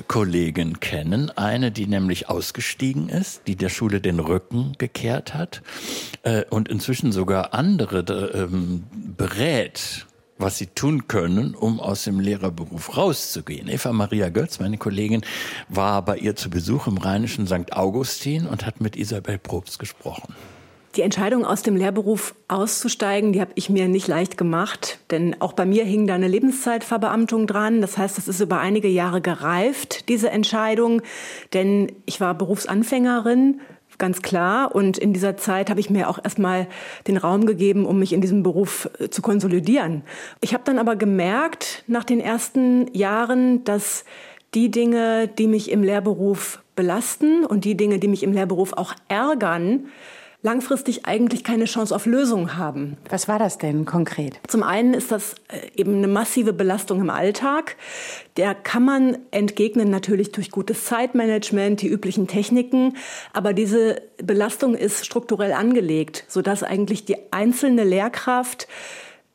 Kollegin kennen, eine, die nämlich ausgestiegen ist, die der Schule den Rücken gekehrt hat äh, und inzwischen sogar andere ähm, berät, was sie tun können, um aus dem Lehrerberuf rauszugehen. Eva Maria Götz, meine Kollegin, war bei ihr zu Besuch im rheinischen St. Augustin und hat mit Isabel Probst gesprochen. Die Entscheidung aus dem Lehrberuf auszusteigen, die habe ich mir nicht leicht gemacht, denn auch bei mir hing da eine Lebenszeitverbeamtung dran. Das heißt, es ist über einige Jahre gereift, diese Entscheidung, denn ich war Berufsanfängerin, ganz klar. Und in dieser Zeit habe ich mir auch erstmal den Raum gegeben, um mich in diesem Beruf äh, zu konsolidieren. Ich habe dann aber gemerkt, nach den ersten Jahren, dass die Dinge, die mich im Lehrberuf belasten und die Dinge, die mich im Lehrberuf auch ärgern, langfristig eigentlich keine Chance auf Lösung haben. Was war das denn konkret? Zum einen ist das äh, eben eine massive Belastung im Alltag. Der kann man entgegnen natürlich durch gutes Zeitmanagement, die üblichen Techniken. Aber diese Belastung ist strukturell angelegt, sodass eigentlich die einzelne Lehrkraft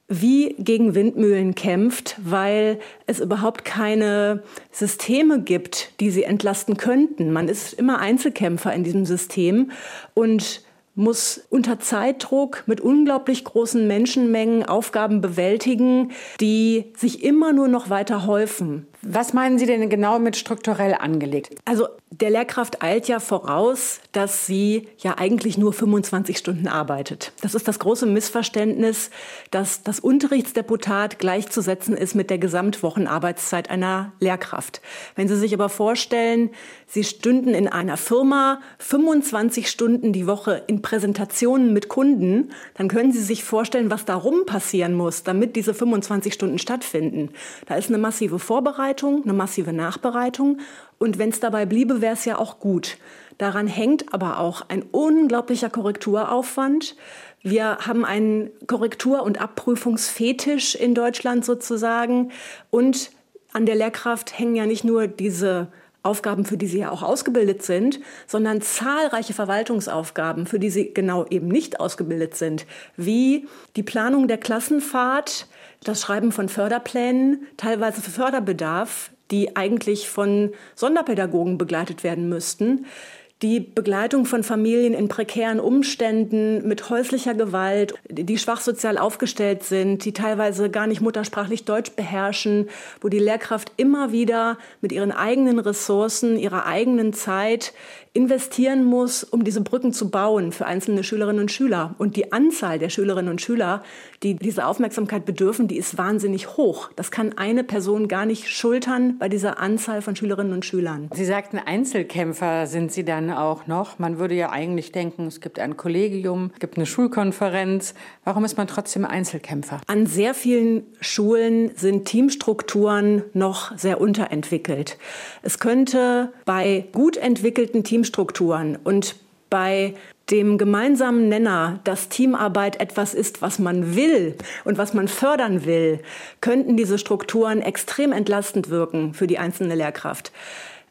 wie gegen Windmühlen kämpft, weil es überhaupt keine Systeme gibt, die sie entlasten könnten. Man ist immer Einzelkämpfer in diesem System und muss unter Zeitdruck mit unglaublich großen Menschenmengen Aufgaben bewältigen, die sich immer nur noch weiter häufen. Was meinen Sie denn genau mit strukturell angelegt? Also der Lehrkraft eilt ja voraus, dass sie ja eigentlich nur 25 Stunden arbeitet. Das ist das große Missverständnis, dass das Unterrichtsdeputat gleichzusetzen ist mit der Gesamtwochenarbeitszeit einer Lehrkraft. Wenn Sie sich aber vorstellen, Sie stünden in einer Firma 25 Stunden die Woche in Präsentationen mit Kunden, dann können Sie sich vorstellen, was darum passieren muss, damit diese 25 Stunden stattfinden. Da ist eine massive Vorbereitung Vorbereitung, eine massive Nachbereitung. Und wenn es dabei bliebe, wäre es ja auch gut. Daran hängt aber auch ein unglaublicher Korrekturaufwand. Wir haben einen Korrektur- und Abprüfungsfetisch in Deutschland sozusagen. Und an der Lehrkraft hängen ja nicht nur diese Aufgaben, für die sie ja auch ausgebildet sind, sondern zahlreiche Verwaltungsaufgaben, für die sie genau eben nicht ausgebildet sind, wie die Planung der Klassenfahrt, das Schreiben von Förderplänen, teilweise für Förderbedarf, die eigentlich von Sonderpädagogen begleitet werden müssten, die Begleitung von Familien in prekären Umständen mit häuslicher Gewalt, die schwach sozial aufgestellt sind, die teilweise gar nicht muttersprachlich Deutsch beherrschen, wo die Lehrkraft immer wieder mit ihren eigenen Ressourcen, ihrer eigenen Zeit investieren muss, um diese Brücken zu bauen für einzelne Schülerinnen und Schüler. Und die Anzahl der Schülerinnen und Schüler, die diese Aufmerksamkeit bedürfen, die ist wahnsinnig hoch. Das kann eine Person gar nicht schultern bei dieser Anzahl von Schülerinnen und Schülern. Sie sagten, Einzelkämpfer sind Sie dann auch noch. Man würde ja eigentlich denken, es gibt ein Kollegium, es gibt eine Schulkonferenz. Warum ist man trotzdem Einzelkämpfer? An sehr vielen Schulen sind Teamstrukturen noch sehr unterentwickelt. Es könnte bei gut entwickelten Teamstrukturen Teamstrukturen und bei dem gemeinsamen Nenner, dass Teamarbeit etwas ist, was man will und was man fördern will, könnten diese Strukturen extrem entlastend wirken für die einzelne Lehrkraft.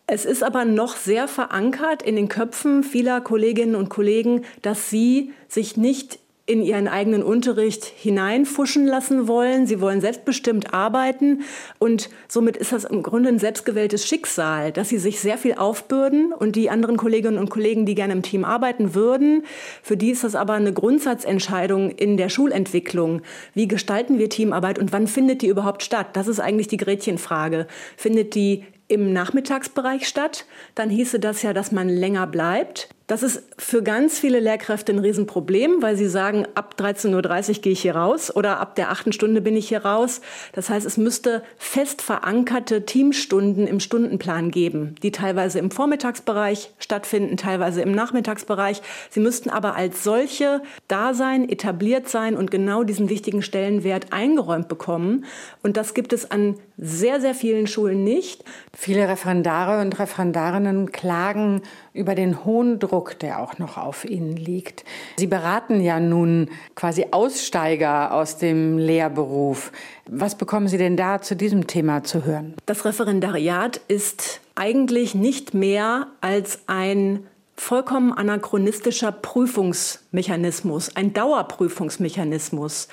Es ist aber noch sehr verankert in den Köpfen vieler Kolleginnen und Kollegen, dass sie sich nicht in ihren eigenen Unterricht hineinfuschen lassen wollen. Sie wollen selbstbestimmt arbeiten und somit ist das im Grunde ein selbstgewähltes Schicksal, dass sie sich sehr viel aufbürden und die anderen Kolleginnen und Kollegen, die gerne im Team arbeiten würden, für die ist das aber eine Grundsatzentscheidung in der Schulentwicklung. Wie gestalten wir Teamarbeit und wann findet die überhaupt statt? Das ist eigentlich die Gretchenfrage. Findet die im Nachmittagsbereich statt, dann hieße das ja, dass man länger bleibt. Das ist für ganz viele Lehrkräfte ein Riesenproblem, weil sie sagen, ab 13.30 Uhr gehe ich hier raus oder ab der achten Stunde bin ich hier raus. Das heißt, es müsste fest verankerte Teamstunden im Stundenplan geben, die teilweise im Vormittagsbereich stattfinden, teilweise im Nachmittagsbereich. Sie müssten aber als solche da sein, etabliert sein und genau diesen wichtigen Stellenwert eingeräumt bekommen. Und das gibt es an sehr, sehr vielen Schulen nicht. Viele Referendare und Referendarinnen klagen über den hohen Druck, der auch noch auf ihnen liegt. Sie beraten ja nun quasi Aussteiger aus dem Lehrberuf. Was bekommen Sie denn da zu diesem Thema zu hören? Das Referendariat ist eigentlich nicht mehr als ein vollkommen anachronistischer Prüfungsmechanismus, ein Dauerprüfungsmechanismus.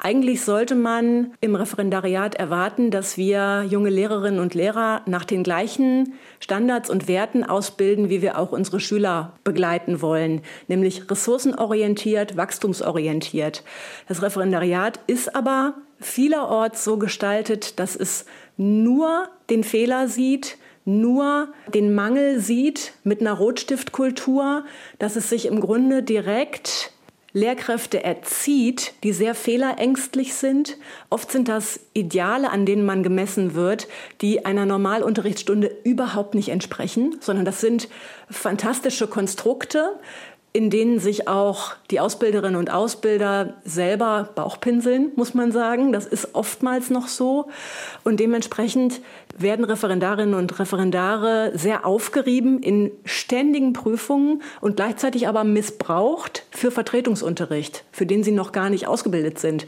Eigentlich sollte man im Referendariat erwarten, dass wir junge Lehrerinnen und Lehrer nach den gleichen Standards und Werten ausbilden, wie wir auch unsere Schüler begleiten wollen, nämlich ressourcenorientiert, wachstumsorientiert. Das Referendariat ist aber vielerorts so gestaltet, dass es nur den Fehler sieht, nur den Mangel sieht mit einer Rotstiftkultur, dass es sich im Grunde direkt Lehrkräfte erzieht, die sehr fehlerängstlich sind. Oft sind das Ideale, an denen man gemessen wird, die einer Normalunterrichtsstunde überhaupt nicht entsprechen, sondern das sind fantastische Konstrukte, in denen sich auch die Ausbilderinnen und Ausbilder selber Bauchpinseln, muss man sagen. Das ist oftmals noch so. Und dementsprechend werden Referendarinnen und Referendare sehr aufgerieben in ständigen Prüfungen und gleichzeitig aber missbraucht für Vertretungsunterricht, für den sie noch gar nicht ausgebildet sind.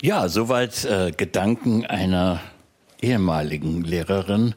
Ja, soweit äh, Gedanken einer ehemaligen Lehrerin.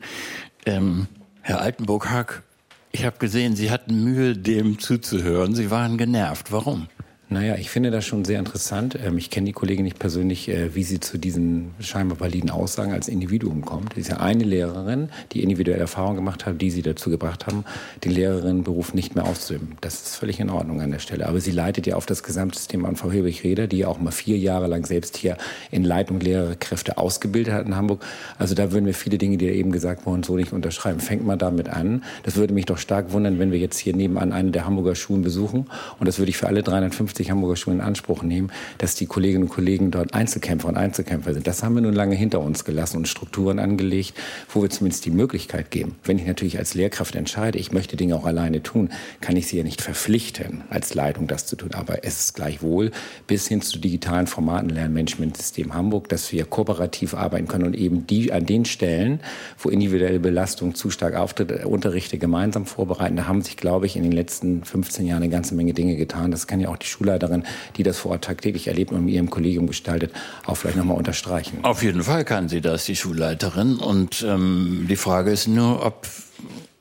Ähm, Herr Altenburg-Hack, ich habe gesehen, Sie hatten Mühe, dem zuzuhören. Sie waren genervt. Warum? Naja, ich finde das schon sehr interessant. Ähm, ich kenne die Kollegin nicht persönlich, äh, wie sie zu diesen scheinbar validen Aussagen als Individuum kommt. Sie ist ja eine Lehrerin, die individuelle Erfahrungen gemacht hat, die sie dazu gebracht haben, den Lehrerinnenberuf nicht mehr auszuüben. Das ist völlig in Ordnung an der Stelle. Aber sie leitet ja auf das Gesamtsystem an Frau Hilbig-Reder, die ja auch mal vier Jahre lang selbst hier in Leitung Lehrerkräfte ausgebildet hat in Hamburg. Also da würden wir viele Dinge, die da eben gesagt wurden, so nicht unterschreiben. Fängt mal damit an. Das würde mich doch stark wundern, wenn wir jetzt hier nebenan eine der Hamburger Schulen besuchen. Und das würde ich für alle 350 50 Hamburger Schulen in Anspruch nehmen, dass die Kolleginnen und Kollegen dort Einzelkämpfer und Einzelkämpfer sind. Das haben wir nun lange hinter uns gelassen und Strukturen angelegt, wo wir zumindest die Möglichkeit geben. Wenn ich natürlich als Lehrkraft entscheide, ich möchte Dinge auch alleine tun, kann ich sie ja nicht verpflichten, als Leitung das zu tun. Aber es ist gleichwohl bis hin zu digitalen Formaten Lernmanagementsystem Hamburg, dass wir kooperativ arbeiten können und eben die an den Stellen, wo individuelle Belastung zu stark auftritt, Unterrichte gemeinsam vorbereiten. Da haben sich, glaube ich, in den letzten 15 Jahren eine ganze Menge Dinge getan. Das kann ja auch die Schule Schulleiterin, die das vor Ort tagtäglich erlebt und mit ihrem Kollegium gestaltet, auch vielleicht nochmal unterstreichen. Auf jeden Fall kann sie das, die Schulleiterin. Und ähm, die Frage ist nur, ob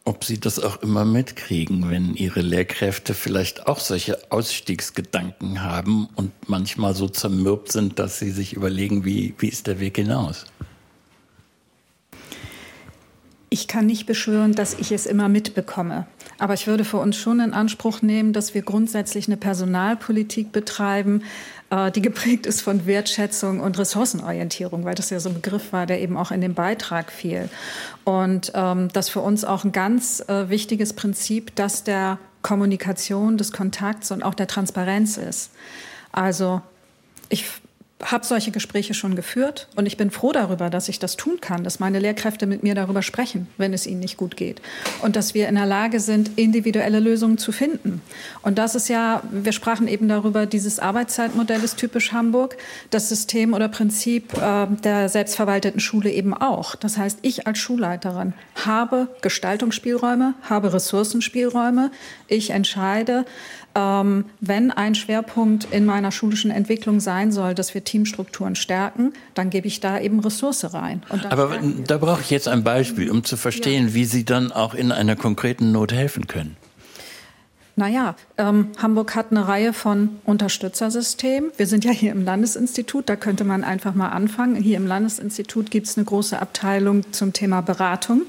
ob Sie das auch immer mitkriegen, wenn Ihre Lehrkräfte vielleicht auch solche Ausstiegsgedanken haben und manchmal so zermürbt sind, dass sie sich überlegen, wie, wie ist der Weg hinaus? Ich kann nicht beschwören, dass ich es immer mitbekomme. Aber ich würde für uns schon in Anspruch nehmen, dass wir grundsätzlich eine Personalpolitik betreiben, äh, die geprägt ist von Wertschätzung und Ressourcenorientierung, weil das ja so ein Begriff war, der eben auch in den Beitrag fiel. Und ähm, das für uns auch ein ganz äh, wichtiges Prinzip, dass der Kommunikation, des Kontakts und auch der Transparenz ist. Also ich habe solche Gespräche schon geführt und ich bin froh darüber, dass ich das tun kann, dass meine Lehrkräfte mit mir darüber sprechen, wenn es ihnen nicht gut geht und dass wir in der Lage sind, individuelle Lösungen zu finden. Und das ist ja, wir sprachen eben darüber, dieses Arbeitszeitmodell ist typisch Hamburg, das System oder Prinzip äh, der selbstverwalteten Schule eben auch. Das heißt, ich als Schulleiterin habe Gestaltungsspielräume, habe Ressourcenspielräume, ich entscheide, ähm, wenn ein Schwerpunkt in meiner schulischen Entwicklung sein soll, dass wir Teamstrukturen stärken, dann gebe ich da eben Ressource rein. Aber da brauche ich jetzt ein Beispiel, um zu verstehen, ja. wie Sie dann auch in einer konkreten Not helfen können. Naja, ähm, Hamburg hat eine Reihe von Unterstützersystemen. Wir sind ja hier im Landesinstitut, da könnte man einfach mal anfangen. Hier im Landesinstitut gibt es eine große Abteilung zum Thema Beratung.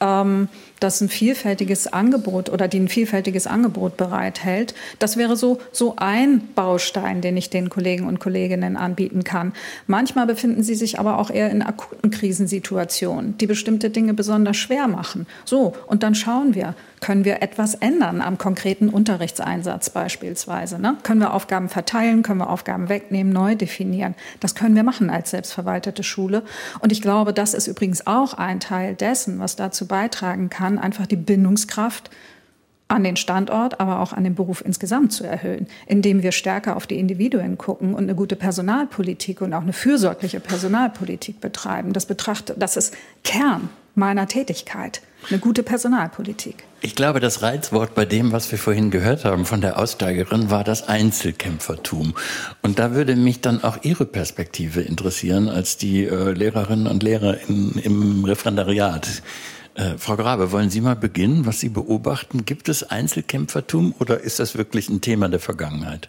Ähm, das ein vielfältiges Angebot oder die ein vielfältiges Angebot bereithält. Das wäre so, so ein Baustein, den ich den Kollegen und Kolleginnen anbieten kann. Manchmal befinden sie sich aber auch eher in akuten Krisensituationen, die bestimmte Dinge besonders schwer machen. So, und dann schauen wir, können wir etwas ändern am konkreten Unterrichtseinsatz beispielsweise? Ne? Können wir Aufgaben verteilen? Können wir Aufgaben wegnehmen, neu definieren? Das können wir machen als selbstverwaltete Schule. Und ich glaube, das ist übrigens auch ein Teil dessen, was dazu beitragen kann, kann, einfach die Bindungskraft an den Standort, aber auch an den Beruf insgesamt zu erhöhen, indem wir stärker auf die Individuen gucken und eine gute Personalpolitik und auch eine fürsorgliche Personalpolitik betreiben. Das, betrachte, das ist Kern meiner Tätigkeit, eine gute Personalpolitik. Ich glaube, das Reizwort bei dem, was wir vorhin gehört haben von der Aussteigerin, war das Einzelkämpfertum. Und da würde mich dann auch Ihre Perspektive interessieren als die äh, Lehrerinnen und Lehrer in, im Referendariat. Äh, Frau Grabe, wollen Sie mal beginnen, was Sie beobachten? Gibt es Einzelkämpfertum oder ist das wirklich ein Thema der Vergangenheit?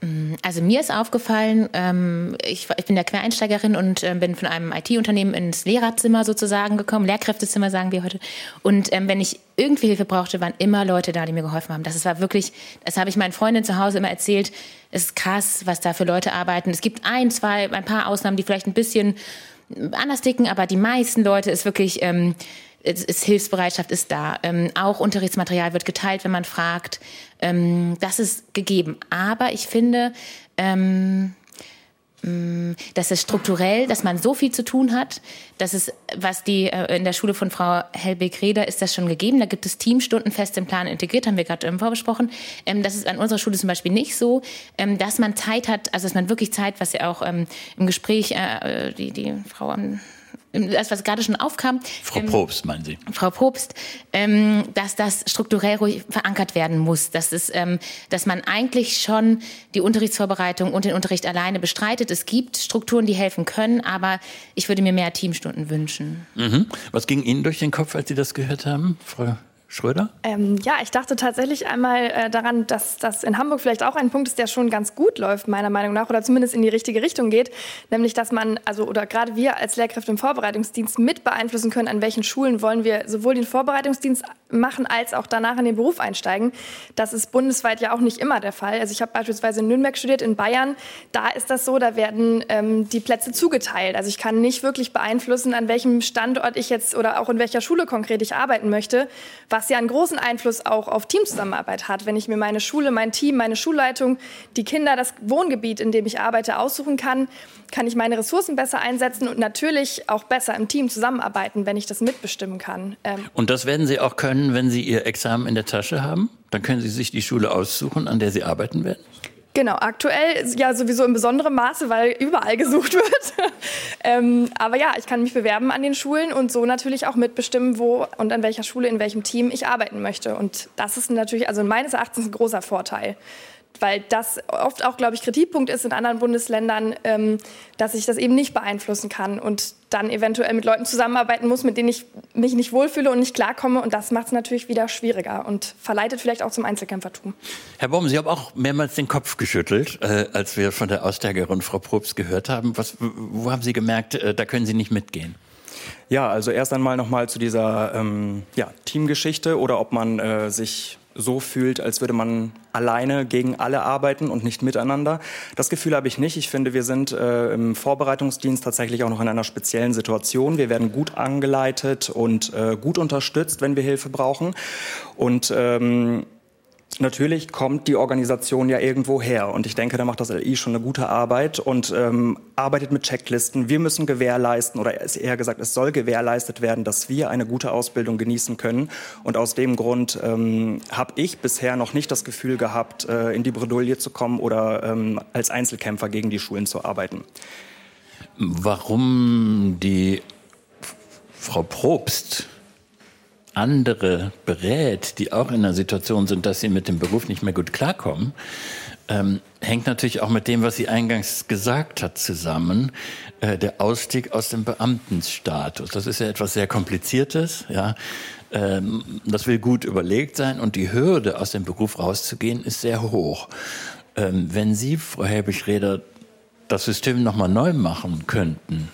Mm, also mir ist aufgefallen, ähm, ich, bin der Quereinsteigerin und äh, bin von einem IT-Unternehmen ins Lehrerzimmer sozusagen gekommen, Lehrkräftezimmer sagen wir heute. Und ähm, wenn ich irgendwie Hilfe brauchte, waren immer Leute da, die mir geholfen haben. Das war wirklich, das habe ich meinen Freundinnen zu Hause immer erzählt. Es ist krass, was da für Leute arbeiten. Es gibt ein, zwei, ein paar Ausnahmen, die vielleicht ein bisschen anders dicken, aber die meisten Leute ist wirklich ähm, es ist Hilfsbereitschaft ist da. Ähm, auch Unterrichtsmaterial wird geteilt, wenn man fragt. Ähm, das ist gegeben. Aber ich finde, ähm, mm, dass es strukturell, dass man so viel zu tun hat, dass es, was die äh, in der Schule von Frau Helbig-Reder ist das schon gegeben. Da gibt es Teamstunden fest im Plan integriert, haben wir gerade ähm, vorbesprochen. Ähm, das ist an unserer Schule zum Beispiel nicht so, ähm, dass man Zeit hat, also dass man wirklich Zeit, was ja auch ähm, im Gespräch äh, äh die, die Frau am das, was gerade schon aufkam. Frau ähm, Probst, meinen Sie? Frau Probst, ähm, dass das strukturell ruhig verankert werden muss. Dass, es, ähm, dass man eigentlich schon die Unterrichtsvorbereitung und den Unterricht alleine bestreitet. Es gibt Strukturen, die helfen können, aber ich würde mir mehr Teamstunden wünschen. Mhm. Was ging Ihnen durch den Kopf, als Sie das gehört haben, Frau Schröder? Ähm, ja, ich dachte tatsächlich einmal äh, daran, dass das in Hamburg vielleicht auch ein Punkt ist, der schon ganz gut läuft, meiner Meinung nach, oder zumindest in die richtige Richtung geht. Nämlich, dass man, also oder gerade wir als Lehrkräfte im Vorbereitungsdienst mit beeinflussen können, an welchen Schulen wollen wir sowohl den Vorbereitungsdienst machen, als auch danach in den Beruf einsteigen. Das ist bundesweit ja auch nicht immer der Fall. Also ich habe beispielsweise in Nürnberg studiert, in Bayern. Da ist das so, da werden ähm, die Plätze zugeteilt. Also ich kann nicht wirklich beeinflussen, an welchem Standort ich jetzt oder auch in welcher Schule konkret ich arbeiten möchte, was ja einen großen Einfluss auch auf Teamzusammenarbeit hat. Wenn ich mir meine Schule, mein Team, meine Schulleitung, die Kinder, das Wohngebiet, in dem ich arbeite, aussuchen kann, kann ich meine Ressourcen besser einsetzen und natürlich auch besser im Team zusammenarbeiten, wenn ich das mitbestimmen kann. Ähm und das werden Sie auch können, wenn Sie Ihr Examen in der Tasche haben? Dann können Sie sich die Schule aussuchen, an der Sie arbeiten werden? Genau, aktuell ja sowieso in besonderem Maße, weil überall gesucht <laughs> wird. ähm, aber ja, ich kann mich bewerben an den Schulen und so natürlich auch mitbestimmen, wo und an welcher Schule, in welchem Team ich arbeiten möchte. Und das ist natürlich, also meines Erachtens ein großer Vorteil. Weil das oft auch, glaube ich, Kritikpunkt ist in anderen Bundesländern, ähm, dass ich das eben nicht beeinflussen kann und dann eventuell mit Leuten zusammenarbeiten muss, mit denen ich mich nicht wohlfühle und nicht klarkomme. Und das macht es natürlich wieder schwieriger und verleitet vielleicht auch zum Einzelkämpfertum. Herr Baum, Sie haben auch mehrmals den Kopf geschüttelt, äh, als wir von der Aussteigerin Frau Probst gehört haben. Was, wo haben Sie gemerkt, äh, da können Sie nicht mitgehen? Ja, also erst einmal nochmal zu dieser ähm, ja, Teamgeschichte oder ob man äh, sich so fühlt, als würde man alleine gegen alle arbeiten und nicht miteinander. Das Gefühl habe ich nicht. Ich finde, wir sind äh, im Vorbereitungsdienst tatsächlich auch noch in einer speziellen Situation. Wir werden gut angeleitet und äh, gut unterstützt, wenn wir Hilfe brauchen. Und ähm, Natürlich kommt die Organisation ja irgendwo her und ich denke, da macht das LI schon eine gute Arbeit und ähm, arbeitet mit Checklisten. Wir müssen gewährleisten oder eher gesagt, es soll gewährleistet werden, dass wir eine gute Ausbildung genießen können. Und aus dem Grund ähm, habe ich bisher noch nicht das Gefühl gehabt, äh, in die Bredouille zu kommen oder ähm, als Einzelkämpfer gegen die Schulen zu arbeiten. Warum die Frau Probst andere berät, die auch in einer Situation sind, dass sie mit dem Beruf nicht mehr gut klarkommen, ähm, hängt natürlich auch mit dem, was sie eingangs gesagt hat, zusammen. Äh, der Ausstieg aus dem Beamtenstatus. Das ist ja etwas sehr Kompliziertes, ja. Ähm, das will gut überlegt sein und die Hürde, aus dem Beruf rauszugehen, ist sehr hoch. Ähm, wenn Sie, Frau Helbig-Reder, das System nochmal neu machen könnten,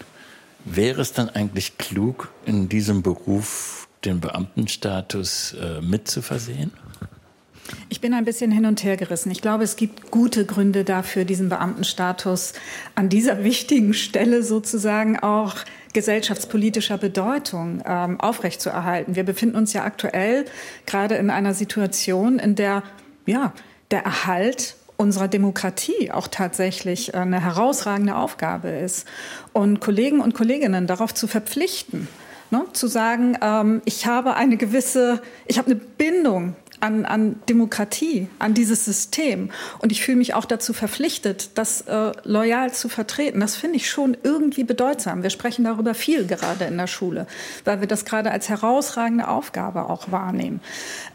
wäre es dann eigentlich klug, in diesem Beruf den Beamtenstatus äh, mit zu versehen? Ich bin ein bisschen hin und her gerissen. Ich glaube, es gibt gute Gründe dafür, diesen Beamtenstatus an dieser <laughs> wichtigen Stelle sozusagen auch gesellschaftspolitischer Bedeutung ähm, aufrechtzuerhalten. Wir befinden uns ja aktuell gerade in einer Situation, in der ja, der Erhalt unserer Demokratie auch tatsächlich eine herausragende Aufgabe ist. Und Kollegen und Kolleginnen darauf zu verpflichten, Ne? Zu sagen, ähm, ich habe eine gewisse, ich habe eine Bindung an, an Demokratie, an dieses System. Und ich fühle mich auch dazu verpflichtet, das äh, loyal zu vertreten. Das finde ich schon irgendwie bedeutsam. Wir sprechen darüber viel gerade in der Schule, weil wir das gerade als herausragende Aufgabe auch wahrnehmen.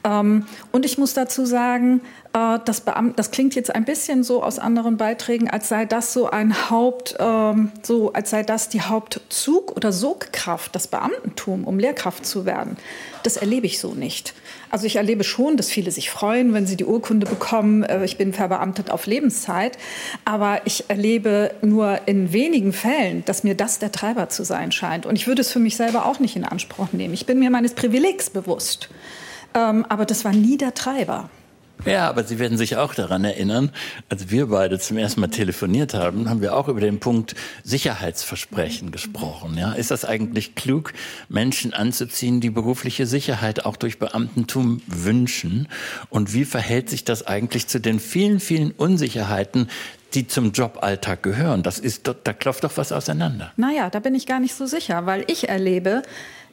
Ähm, und ich muss dazu sagen, das, Beamt, das klingt jetzt ein bisschen so aus anderen Beiträgen, als sei das so ein Haupt, ähm, so als sei das die Hauptzug- oder Sogkraft, das Beamtentum, um Lehrkraft zu werden. Das erlebe ich so nicht. Also ich erlebe schon, dass viele sich freuen, wenn sie die Urkunde bekommen. Äh, ich bin verbeamtet auf Lebenszeit. Aber ich erlebe nur in wenigen Fällen, dass mir das der Treiber zu sein scheint. Und ich würde es für mich selber auch nicht in Anspruch nehmen. Ich bin mir meines Privilegs bewusst. Ähm, aber das war nie der Treiber. Ja, aber Sie werden sich auch daran erinnern, als wir beide zum ersten Mal telefoniert haben, haben wir auch über den Punkt Sicherheitsversprechen gesprochen. Ja, ist das eigentlich klug, Menschen anzuziehen, die berufliche Sicherheit auch durch Beamtentum wünschen? Und wie verhält sich das eigentlich zu den vielen, vielen Unsicherheiten, die zum Joballtag gehören? Das ist, da klopft doch was auseinander. Naja, da bin ich gar nicht so sicher, weil ich erlebe,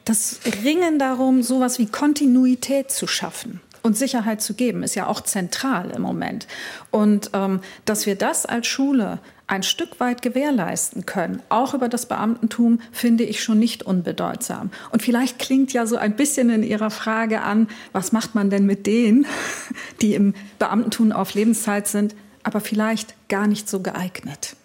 das Ringen darum, sowas wie Kontinuität zu schaffen und Sicherheit zu geben, ist ja auch zentral im Moment. Und ähm, dass wir das als Schule ein Stück weit gewährleisten können, auch über das Beamtentum, finde ich schon nicht unbedeutsam. Und vielleicht klingt ja so ein bisschen in Ihrer Frage an, was macht man denn mit denen, <laughs> die im Beamtentum auf Lebenszeit sind, aber vielleicht gar nicht so geeignet.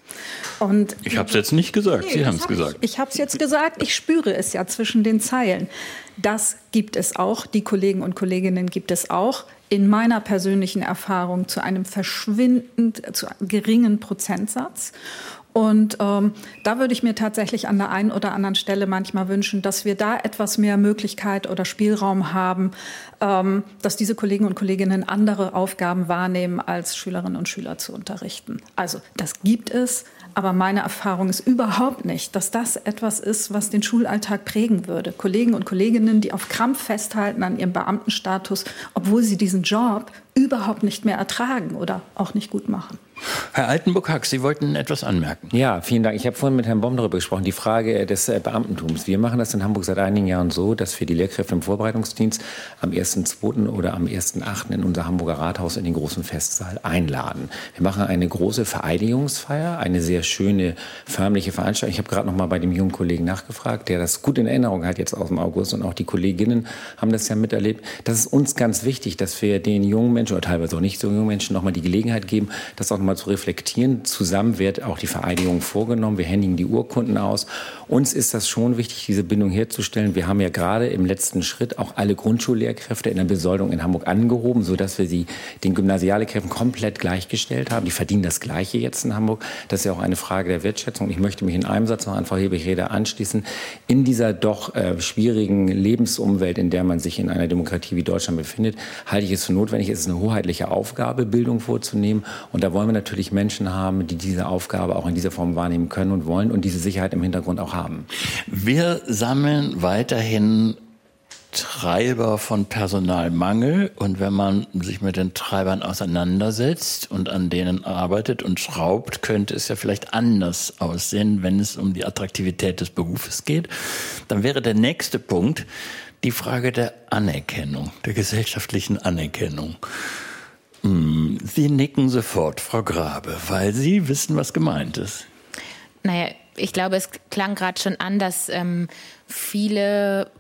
Und ich habe es jetzt nicht gesagt, nee, Sie haben es gesagt. Ich, ich habe es jetzt gesagt, ich spüre es ja zwischen den Zeilen. Das gibt es auch, die Kollegen und Kolleginnen gibt es auch. In meiner persönlichen Erfahrung zu einem verschwindend zu einem geringen Prozentsatz. Und ähm, da würde ich mir tatsächlich an der einen oder anderen Stelle manchmal wünschen, dass wir da etwas mehr Möglichkeit oder Spielraum haben, ähm, dass diese Kollegen und Kolleginnen andere Aufgaben wahrnehmen, als Schülerinnen und Schüler zu unterrichten. Also das gibt es, aber meine Erfahrung ist überhaupt nicht, dass das etwas ist, was den Schulalltag prägen würde. Kollegen und Kolleginnen, die auf Krampf festhalten an ihrem Beamtenstatus, obwohl sie diesen Job überhaupt nicht mehr ertragen oder auch nicht gut machen. Herr Altenburg-Hack, Sie wollten etwas anmerken. Ja, vielen Dank. Ich habe vorhin mit Herrn Baum darüber gesprochen, die Frage des äh, Beamtentums. Wir machen das in Hamburg seit einigen Jahren so, dass wir die Lehrkräfte im Vorbereitungsdienst am 1.2. oder am 1.8. in unser Hamburger Rathaus in den großen Festsaal einladen. Wir machen eine große Vereidigungsfeier, eine sehr schöne förmliche Veranstaltung. Ich habe gerade noch mal bei dem jungen Kollegen nachgefragt, der das gut in Erinnerung hat jetzt aus dem August und auch die Kolleginnen haben das ja miterlebt. Das ist uns ganz wichtig, dass wir den jungen Menschen oder teilweise auch nicht so jungen Menschen noch mal die Gelegenheit geben, das auch noch mal zu reflektieren. Zusammen wird auch die Vereidigung vorgenommen. Wir händigen die Urkunden aus. Uns ist das schon wichtig, diese Bindung herzustellen. Wir haben ja gerade im letzten Schritt auch alle Grundschullehrkräfte in der Besoldung in Hamburg angehoben, sodass wir sie den Gymnasiallehrkräften komplett gleichgestellt haben. Die verdienen das Gleiche jetzt in Hamburg. Das ist ja auch eine Frage der Wertschätzung. Ich möchte mich in einem Satz noch an Frau Hebig-Rede anschließen. In dieser doch äh, schwierigen Lebensumwelt, in der man sich in einer Demokratie wie Deutschland befindet, halte ich es für notwendig, es ist eine hoheitliche Aufgabe, Bildung vorzunehmen. Und da wollen wir natürlich Menschen haben, die diese Aufgabe auch in dieser Form wahrnehmen können und wollen und diese Sicherheit im Hintergrund auch haben. Wir sammeln weiterhin Treiber von Personalmangel und wenn man sich mit den Treibern auseinandersetzt und an denen arbeitet und schraubt, könnte es ja vielleicht anders aussehen, wenn es um die Attraktivität des Berufes geht. Dann wäre der nächste Punkt die Frage der Anerkennung, der gesellschaftlichen Anerkennung. Hm, Sie nicken sofort, Frau Grabe, weil Sie wissen, was gemeint ist. Naja, ich glaube, es klang gerade schon an, dass ähm, viele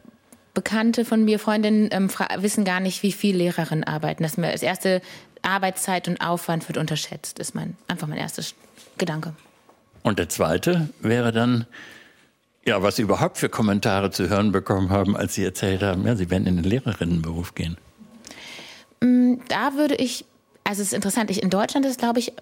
Bekannte von mir, Freundinnen, ähm, wissen gar nicht, wie viel Lehrerinnen arbeiten. Das, das erste Arbeitszeit und Aufwand wird unterschätzt, ist mein, einfach mein erster Gedanke. Und der zweite wäre dann, ja, was Sie überhaupt für Kommentare zu hören bekommen haben, als Sie erzählt haben, ja, Sie werden in den Lehrerinnenberuf gehen. Mm, da würde ich also es ist interessant. Ich, in Deutschland ist glaube ich,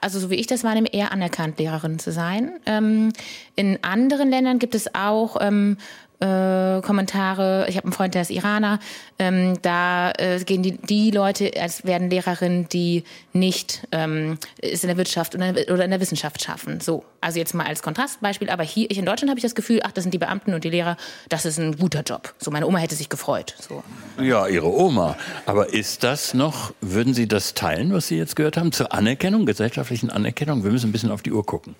also so wie ich das wahrnehme, eher anerkannt, Lehrerin zu sein. Ähm, in anderen Ländern gibt es auch ähm, äh, Kommentare. Ich habe einen Freund, der ist Iraner. Ähm, da äh, gehen die, die Leute als werden Lehrerinnen, die nicht ähm, es in der Wirtschaft oder in der Wissenschaft schaffen. So, also jetzt mal als Kontrastbeispiel. Aber hier, ich in Deutschland habe ich das Gefühl, ach, das sind die Beamten und die Lehrer. Das ist ein guter Job. So, meine Oma hätte sich gefreut. So. Ja, Ihre Oma. Aber ist das noch? Würden Sie das teilen, was Sie jetzt gehört haben, zur Anerkennung, gesellschaftlichen Anerkennung? Wir müssen ein bisschen auf die Uhr gucken.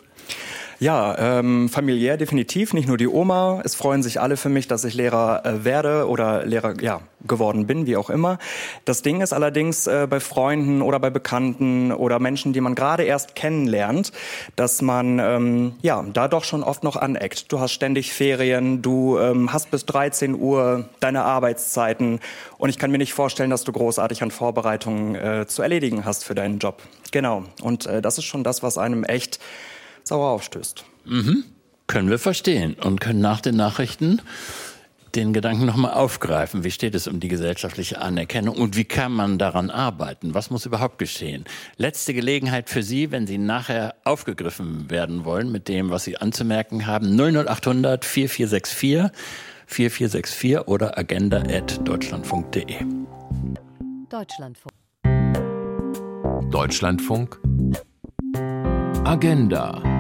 Ja, ähm, familiär definitiv, nicht nur die Oma. Es freuen sich alle für mich, dass ich Lehrer äh, werde oder Lehrer ja, geworden bin, wie auch immer. Das Ding ist allerdings äh, bei Freunden oder bei Bekannten oder Menschen, die man gerade erst kennenlernt, dass man ähm, ja da doch schon oft noch aneckt. Du hast ständig Ferien, du ähm, hast bis 13 Uhr deine Arbeitszeiten und ich kann mir nicht vorstellen, dass du großartig an Vorbereitungen äh, zu erledigen hast für deinen Job. Genau. Und äh, das ist schon das, was einem echt sauer aufstößt. Mhm. Können wir verstehen und können nach den Nachrichten den Gedanken nochmal aufgreifen. Wie steht es um die gesellschaftliche Anerkennung und wie kann man daran arbeiten? Was muss überhaupt geschehen? Letzte Gelegenheit für Sie, wenn Sie nachher aufgegriffen werden wollen mit dem, was Sie anzumerken haben. 00800 4464 4464 oder agenda.deutschlandfunk.de. Deutschlandfunk. Deutschlandfunk. Agenda.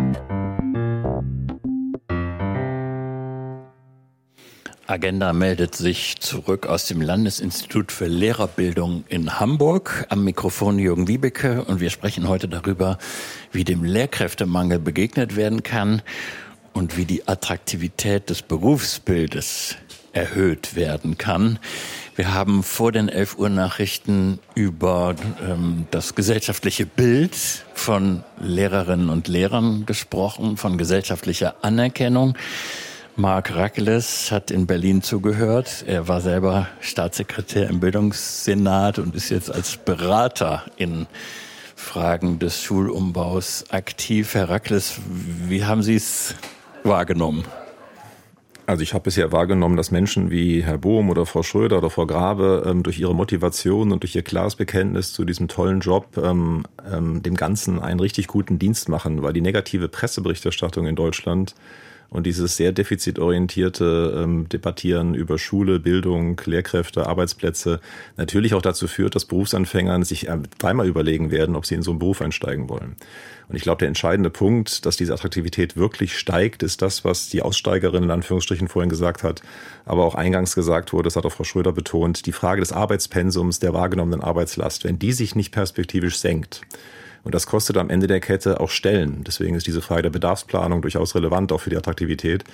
Agenda meldet sich zurück aus dem Landesinstitut für Lehrerbildung in Hamburg. Am Mikrofon Jürgen Wiebeke und wir sprechen heute darüber, wie dem Lehrkräftemangel begegnet werden kann und wie die Attraktivität des Berufsbildes erhöht werden kann. Wir haben vor den 11 Uhr Nachrichten über ähm, das gesellschaftliche Bild von Lehrerinnen und Lehrern gesprochen, von gesellschaftlicher Anerkennung. Mark Rakeles hat in Berlin zugehört. Er war selber Staatssekretär im Bildungssenat und ist jetzt als Berater in Fragen des Schulumbaus aktiv. Herr Rakeles, wie haben Sie es wahrgenommen? Also ich habe bisher wahrgenommen, dass Menschen wie Herr Bohm oder Frau Schröder oder Frau Grabe ähm, durch ihre Motivation und durch ihr klares Bekenntnis zu diesem tollen Job ähm, ähm, dem Ganzen einen richtig guten Dienst machen, weil die negative Presseberichterstattung in Deutschland und dieses sehr defizitorientierte ähm, Debattieren über Schule, Bildung, Lehrkräfte, Arbeitsplätze natürlich auch dazu führt, dass Berufsanfänger sich äh, dreimal überlegen werden, ob sie in so einen Beruf einsteigen wollen. Und ich glaube, der entscheidende Punkt, dass diese Attraktivität wirklich steigt, ist das, was die Aussteigerin in Anführungsstrichen vorhin gesagt hat, aber auch eingangs gesagt wurde, das hat auch Frau Schröder betont, die Frage des Arbeitspensums, der wahrgenommenen Arbeitslast, wenn die sich nicht perspektivisch senkt, Und das kostet am Ende der Kette auch Stellen. Deswegen ist diese Frage der Bedarfsplanung durchaus relevant, auch für die Attraktivität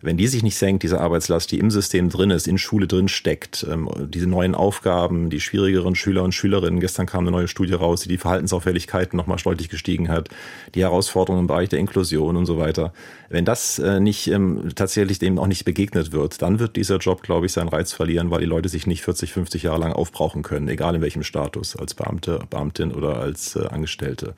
wenn die sich nicht senkt, diese Arbeitslast, die im System drin ist, in Schule drin steckt, ähm, diese neuen Aufgaben, die schwierigeren Schüler und Schülerinnen, gestern kam eine neue Studie raus, die die Verhaltensauffälligkeiten nochmal deutlich gestiegen hat, die Herausforderungen im Bereich der Inklusion und so weiter. Wenn das äh, nicht ähm, tatsächlich dem auch nicht begegnet wird, dann wird dieser Job, glaube ich, seinen Reiz verlieren, weil die Leute sich nicht 40, 50 Jahre lang aufbrauchen können, egal in welchem Status, als Beamte, Beamtin oder als äh, Angestellte.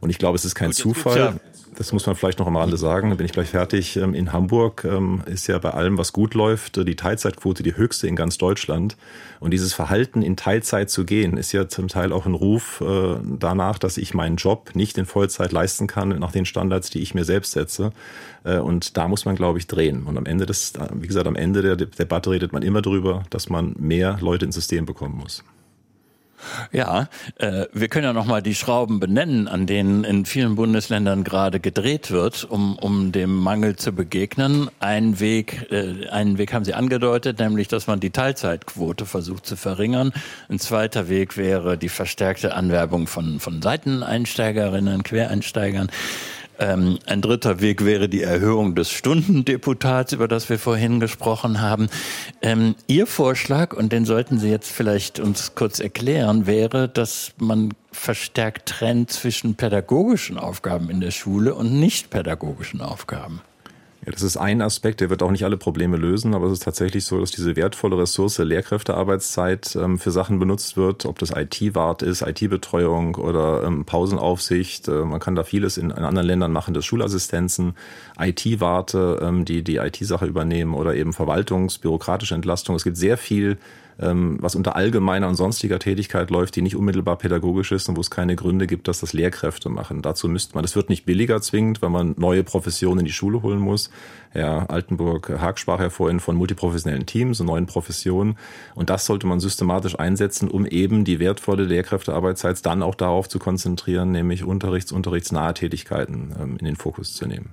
Und ich glaube, es ist kein Zufall das muss man vielleicht noch am Rande sagen, da bin ich gleich fertig. Ähm, in Hamburg ähm, ist ja bei allem, was gut läuft, die Teilzeitquote die höchste in ganz Deutschland. Und dieses Verhalten, in Teilzeit zu gehen, ist ja zum Teil auch ein Ruf äh, danach, dass ich meinen Job nicht in Vollzeit leisten kann, nach den Standards, die ich mir selbst setze. Äh, und da muss man, glaube ich, drehen. Und am Ende des, wie gesagt, am Ende der Debatte redet man immer darüber, dass man mehr Leute ins System bekommen muss. Ja, äh, wir können ja noch mal die Schrauben benennen, an denen in vielen Bundesländern gerade gedreht wird, um, um dem Mangel zu begegnen. Ein Weg, äh, einen Weg haben Sie angedeutet, nämlich, dass man die Teilzeitquote versucht zu verringern. Ein zweiter Weg wäre die verstärkte Anwerbung von, von Seiteneinsteigerinnen, Quereinsteigern. Ähm, ein dritter Weg wäre die Erhöhung des Stundendeputats, über das wir vorhin gesprochen haben. Ähm, Ihr Vorschlag, und den sollten Sie jetzt vielleicht uns kurz erklären, wäre, dass man verstärkt trennt zwischen pädagogischen Aufgaben in der Schule und nicht pädagogischen Aufgaben. Ja, das ist ein Aspekt, der wird auch nicht alle Probleme lösen, aber es ist tatsächlich so, dass diese wertvolle Ressource Lehrkräftearbeitszeit ähm, für Sachen benutzt wird, ob das IT-Wart ist, IT-Betreuung oder ähm, Pausenaufsicht. Äh, man kann da vieles in, in, anderen Ländern machen, das Schulassistenzen, IT-Warte, ähm, die die IT-Sache übernehmen oder eben Verwaltungs-, bürokratische Entlastung. Es gibt sehr viel was unter allgemeiner und sonstiger Tätigkeit läuft, die nicht unmittelbar pädagogisch ist und wo es keine Gründe gibt, dass das Lehrkräfte machen. Dazu müsste man, das wird nicht billiger zwingend, weil man neue Professionen in die Schule holen muss. Herr Altenburg-Haag sprach ja vorhin von multiprofessionellen Teams und neuen Professionen. Und das sollte man systematisch einsetzen, um eben die wertvolle Lehrkräftearbeitszeit dann auch darauf zu konzentrieren, nämlich Unterrichts-, unterrichtsnahe Tätigkeiten ähm, in den Fokus zu nehmen.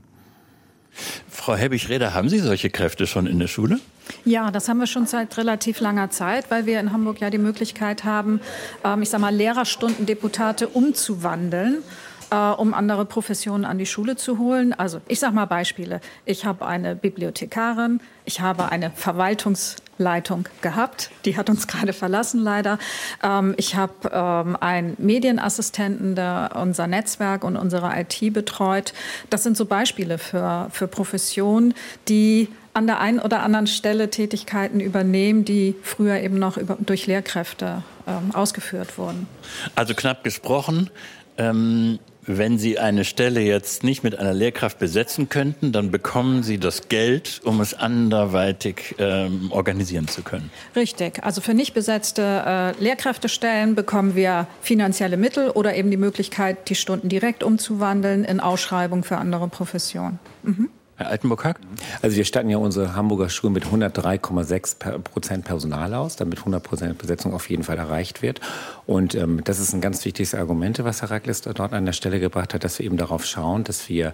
Frau Hebbig-Reder, haben Sie solche Kräfte schon in der Schule? Ja, das haben wir schon seit relativ langer Zeit, weil wir in Hamburg ja die Möglichkeit haben, ähm, ich sage mal, Lehrerstundendeputate umzuwandeln äh, um andere Professionen an die Schule zu holen. Also ich sage mal Beispiele. Ich habe eine Bibliothekarin, ich habe eine Verwaltungsleitung gehabt, die hat uns gerade verlassen leider. Ähm, ich habe ähm, einen Medienassistenten, der unser Netzwerk und unsere IT betreut. Das sind so Beispiele für, für Professionen, die an der einen oder anderen Stelle Tätigkeiten übernehmen, die früher eben noch über, durch Lehrkräfte ähm, ausgeführt wurden. Also knapp gesprochen, ähm, wenn Sie eine Stelle jetzt nicht mit einer Lehrkraft besetzen könnten, dann bekommen Sie das Geld, um es anderweitig ähm, organisieren zu können. Richtig. Also für nicht besetzte äh, Lehrkräftestellen bekommen wir finanzielle Mittel oder eben die Möglichkeit, die Stunden direkt umzuwandeln in Ausschreibung für andere Professionen. Mhm. Herr Altenburg-Hack? Also wir statten ja unsere Hamburger Schulen mit 103,6 Prozent Personal aus, damit 100 Prozent Besetzung auf jeden Fall erreicht wird. Und ähm, das ist ein ganz wichtiges Argument, was Herr Rackles dort an der Stelle gebracht hat, dass wir eben darauf schauen, dass wir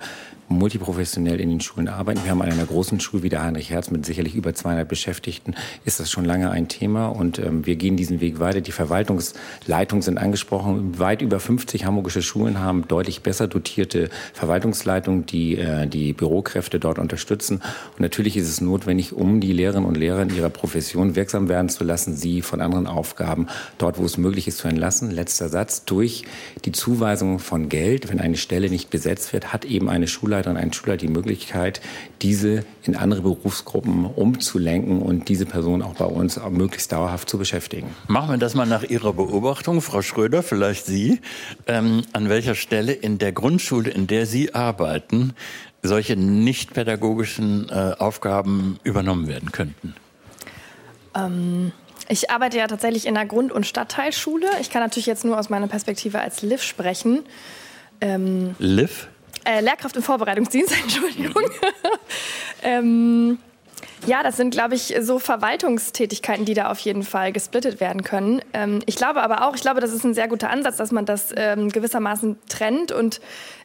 multiprofessionell in den Schulen arbeiten. Wir haben an einer großen Schule wie der Heinrich Herz mit sicherlich über 200 Beschäftigten, ist das schon lange ein Thema und ähm, wir gehen diesen Weg weiter. Die Verwaltungsleitungen sind angesprochen. Weit über 50 hamburgische Schulen haben deutlich besser dotierte Verwaltungsleitungen, die äh, die Bürokräfte dort unterstützen. Und natürlich ist es notwendig, um die Lehrerinnen und Lehrer in ihrer Profession wirksam werden zu lassen, sie von anderen Aufgaben dort, wo es möglich ist, zu entlassen. Letzter Satz. Durch die Zuweisung von Geld, wenn eine Stelle nicht besetzt wird, hat eben eine Schulleiterin, ein Schulleiter die Möglichkeit, diese in andere Berufsgruppen umzulenken und diese Person auch bei uns möglichst dauerhaft zu beschäftigen. Machen wir das mal nach Ihrer Beobachtung, Frau Schröder, vielleicht Sie. Ähm, an welcher Stelle in der Grundschule, in der Sie arbeiten, solche nicht pädagogischen äh, Aufgaben übernommen werden könnten? Ähm ich arbeite ja tatsächlich in der Grund- und Stadtteilschule. Ich kann natürlich jetzt nur aus meiner Perspektive als LIV sprechen. Ähm, LIV? Äh, Lehrkraft im Vorbereitungsdienst, <laughs> Entschuldigung. <laughs> ähm, ja, das sind, glaube ich, so Verwaltungstätigkeiten, die da auf jeden Fall gesplittet werden können. Ähm, ich glaube aber auch, ich glaube, das ist ein sehr guter Ansatz, dass man das ähm, gewissermaßen trennt und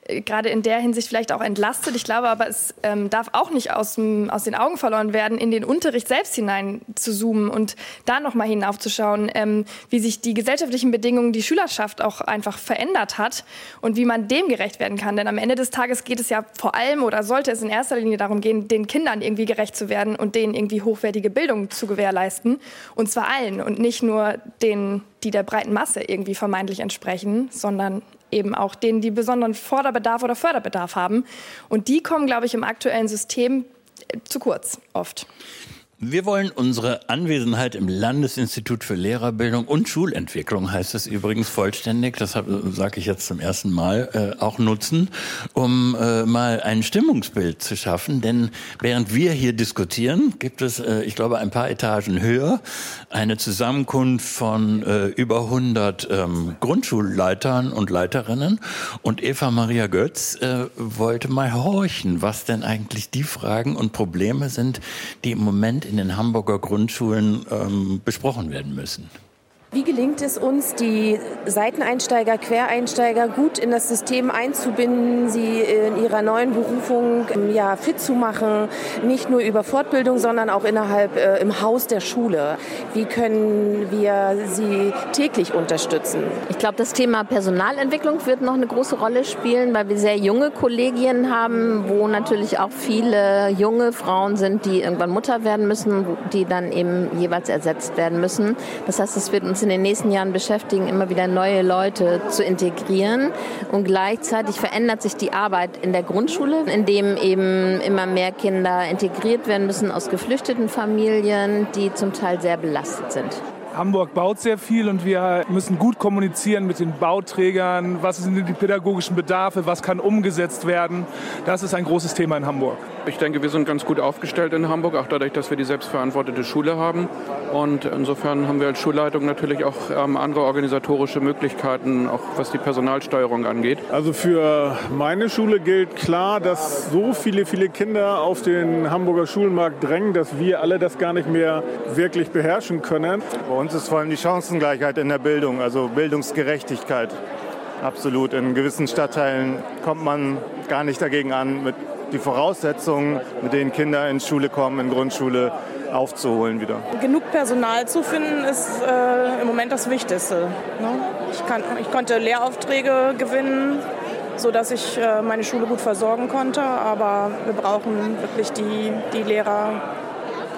äh, gerade in der Hinsicht vielleicht auch entlastet. Ich glaube aber, es ähm, darf auch nicht aus, aus den Augen verloren werden, in den Unterricht selbst hinein zu zoomen und da nochmal hinaufzuschauen, ähm, wie sich die gesellschaftlichen Bedingungen, die Schülerschaft auch einfach verändert hat und wie man dem gerecht werden kann. Denn am Ende des Tages geht es ja vor allem oder sollte es in erster Linie darum gehen, den Kindern irgendwie gerecht zu werden und denen irgendwie hochwertige Bildung zu gewährleisten. Und zwar allen und nicht nur denen, die der breiten Masse irgendwie vermeintlich entsprechen, sondern eben auch denen, die besonderen Vorderbedarf oder Förderbedarf haben. Und die kommen, glaube ich, im aktuellen System zu kurz oft. Wir wollen unsere Anwesenheit im Landesinstitut für Lehrerbildung und Schulentwicklung, heißt es übrigens vollständig, das sage ich jetzt zum ersten Mal, äh, auch nutzen, um äh, mal ein Stimmungsbild zu schaffen. Denn während wir hier diskutieren, gibt es, äh, ich glaube, ein paar Etagen höher eine Zusammenkunft von äh, über 100 ähm, Grundschulleitern und Leiterinnen. Und Eva Maria Götz äh, wollte mal horchen, was denn eigentlich die Fragen und Probleme sind, die im Moment in den Hamburger Grundschulen ähm, besprochen werden müssen. Wie gelingt es uns, die Seiteneinsteiger, Quereinsteiger gut in das System einzubinden, sie in ihrer neuen Berufung ähm, ja, fit zu machen, nicht nur über Fortbildung, sondern auch innerhalb äh, im Haus der Schule? Wie können wir sie täglich unterstützen? Ich glaube, das Thema Personalentwicklung wird noch eine große Rolle spielen, weil wir sehr junge Kollegien haben, wo natürlich auch viele junge Frauen sind, die irgendwann Mutter werden müssen, die dann eben jeweils ersetzt werden müssen. Das heißt, es wird uns in den nächsten Jahren beschäftigen, immer wieder neue Leute zu integrieren. Und gleichzeitig verändert sich die Arbeit in der Grundschule, in dem eben immer mehr Kinder integriert werden müssen aus geflüchteten Familien, die zum Teil sehr belastet sind. Hamburg baut sehr viel und wir müssen gut kommunizieren mit den Bauträgern. Was sind die pädagogischen Bedarfe? Was kann umgesetzt werden? Das ist ein großes Thema in Hamburg. Ich denke, wir sind ganz gut aufgestellt in Hamburg, auch dadurch, dass wir die selbstverantwortete Schule haben. Und insofern haben wir als Schulleitung natürlich auch ähm, andere organisatorische Möglichkeiten, auch was die Personalsteuerung angeht. Also für meine Schule gilt klar, dass so viele, viele Kinder auf den Hamburger Schulmarkt drängen, dass wir alle das gar nicht mehr wirklich beherrschen können uns ist vor allem die Chancengleichheit in der Bildung, also Bildungsgerechtigkeit. Absolut. In gewissen Stadtteilen kommt man gar nicht dagegen an, mit die Voraussetzungen, mit denen Kinder in Schule kommen, in Grundschule, aufzuholen wieder. Genug Personal zu finden, ist äh, im Moment das Wichtigste. Ne? Ich, kann, ich konnte Lehraufträge gewinnen, sodass ich äh, meine Schule gut versorgen konnte, aber wir brauchen wirklich die, die Lehrer,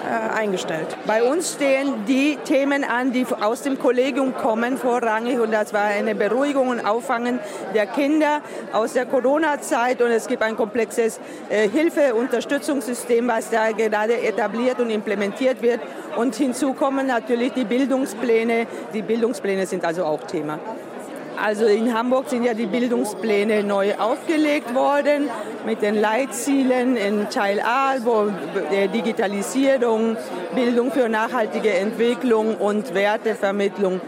äh, eingestellt. Bei uns stehen die Themen an, die aus dem Kollegium kommen, vorrangig. Und das war eine Beruhigung und Auffangen der Kinder aus der Corona-Zeit. Und es gibt ein komplexes äh, Hilfe-, Unterstützungssystem, was da gerade etabliert und implementiert wird. Und hinzu kommen natürlich die Bildungspläne. Die Bildungspläne sind also auch Thema. Also in Hamburg sind ja die Bildungspläne neu aufgelegt worden mit den Leitzielen in Teil A, wo Digitalisierung, Bildung für nachhaltige Entwicklung und Wertevermittlung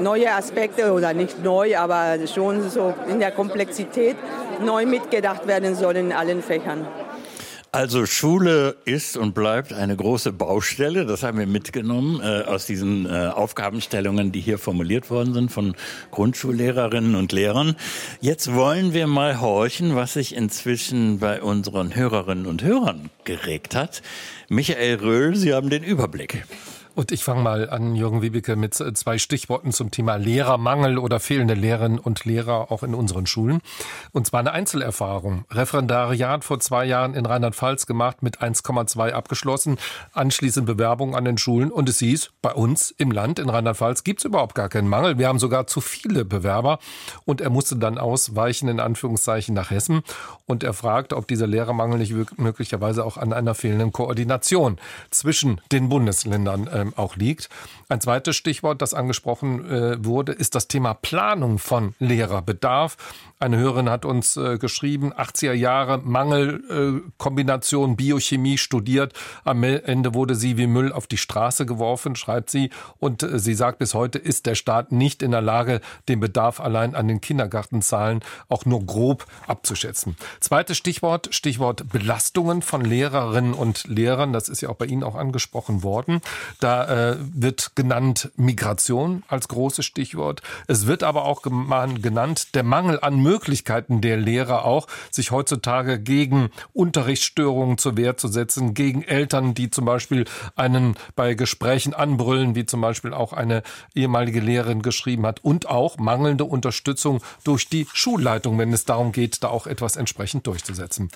neue Aspekte oder nicht neu, aber schon so in der Komplexität neu mitgedacht werden sollen in allen Fächern. Also Schule ist und bleibt eine große Baustelle. Das haben wir mitgenommen äh, aus diesen äh, Aufgabenstellungen, die hier formuliert worden sind von Grundschullehrerinnen und Lehrern. Jetzt wollen wir mal horchen, was sich inzwischen bei unseren Hörerinnen und Hörern geregt hat. Michael Röhl, Sie haben den Überblick. Und ich fange mal an, Jürgen Wiebeke, mit zwei Stichworten zum Thema Lehrermangel oder fehlende Lehrerinnen und Lehrer auch in unseren Schulen. Und zwar eine Einzelerfahrung. Referendariat vor zwei Jahren in Rheinland-Pfalz gemacht, mit 1,2 abgeschlossen, anschließend Bewerbung an den Schulen. Und es hieß, bei uns im Land in Rheinland-Pfalz gibt es überhaupt gar keinen Mangel. Wir haben sogar zu viele Bewerber. Und er musste dann ausweichen, in Anführungszeichen, nach Hessen. Und er fragt, ob dieser Lehrermangel nicht möglicherweise auch an einer fehlenden Koordination zwischen den Bundesländern äh, auch liegt. Ein zweites Stichwort, das angesprochen äh, wurde, ist das Thema Planung von Lehrerbedarf. Eine Hörerin hat uns äh, geschrieben, 80er Jahre Mangelkombination äh, Biochemie studiert. Am Ende wurde sie wie Müll auf die Straße geworfen, schreibt sie. Und äh, sie sagt, bis heute ist der Staat nicht in der Lage, den Bedarf allein an den Kindergartenzahlen auch nur grob abzuschätzen. Zweites Stichwort, Stichwort Belastungen von Lehrerinnen und Lehrern. Das ist ja auch bei Ihnen auch angesprochen worden. Da Da äh, wird genannt Migration als großes Stichwort. Es wird aber auch genannt der Mangel an Möglichkeiten der Lehrer auch, sich heutzutage gegen Unterrichtsstörungen zur Wehr zu setzen, gegen Eltern, die zum Beispiel einen bei Gesprächen anbrüllen, wie zum Beispiel auch eine ehemalige Lehrerin geschrieben hat, und auch mangelnde Unterstützung durch die Schulleitung, wenn es darum geht, da auch etwas entsprechend durchzusetzen.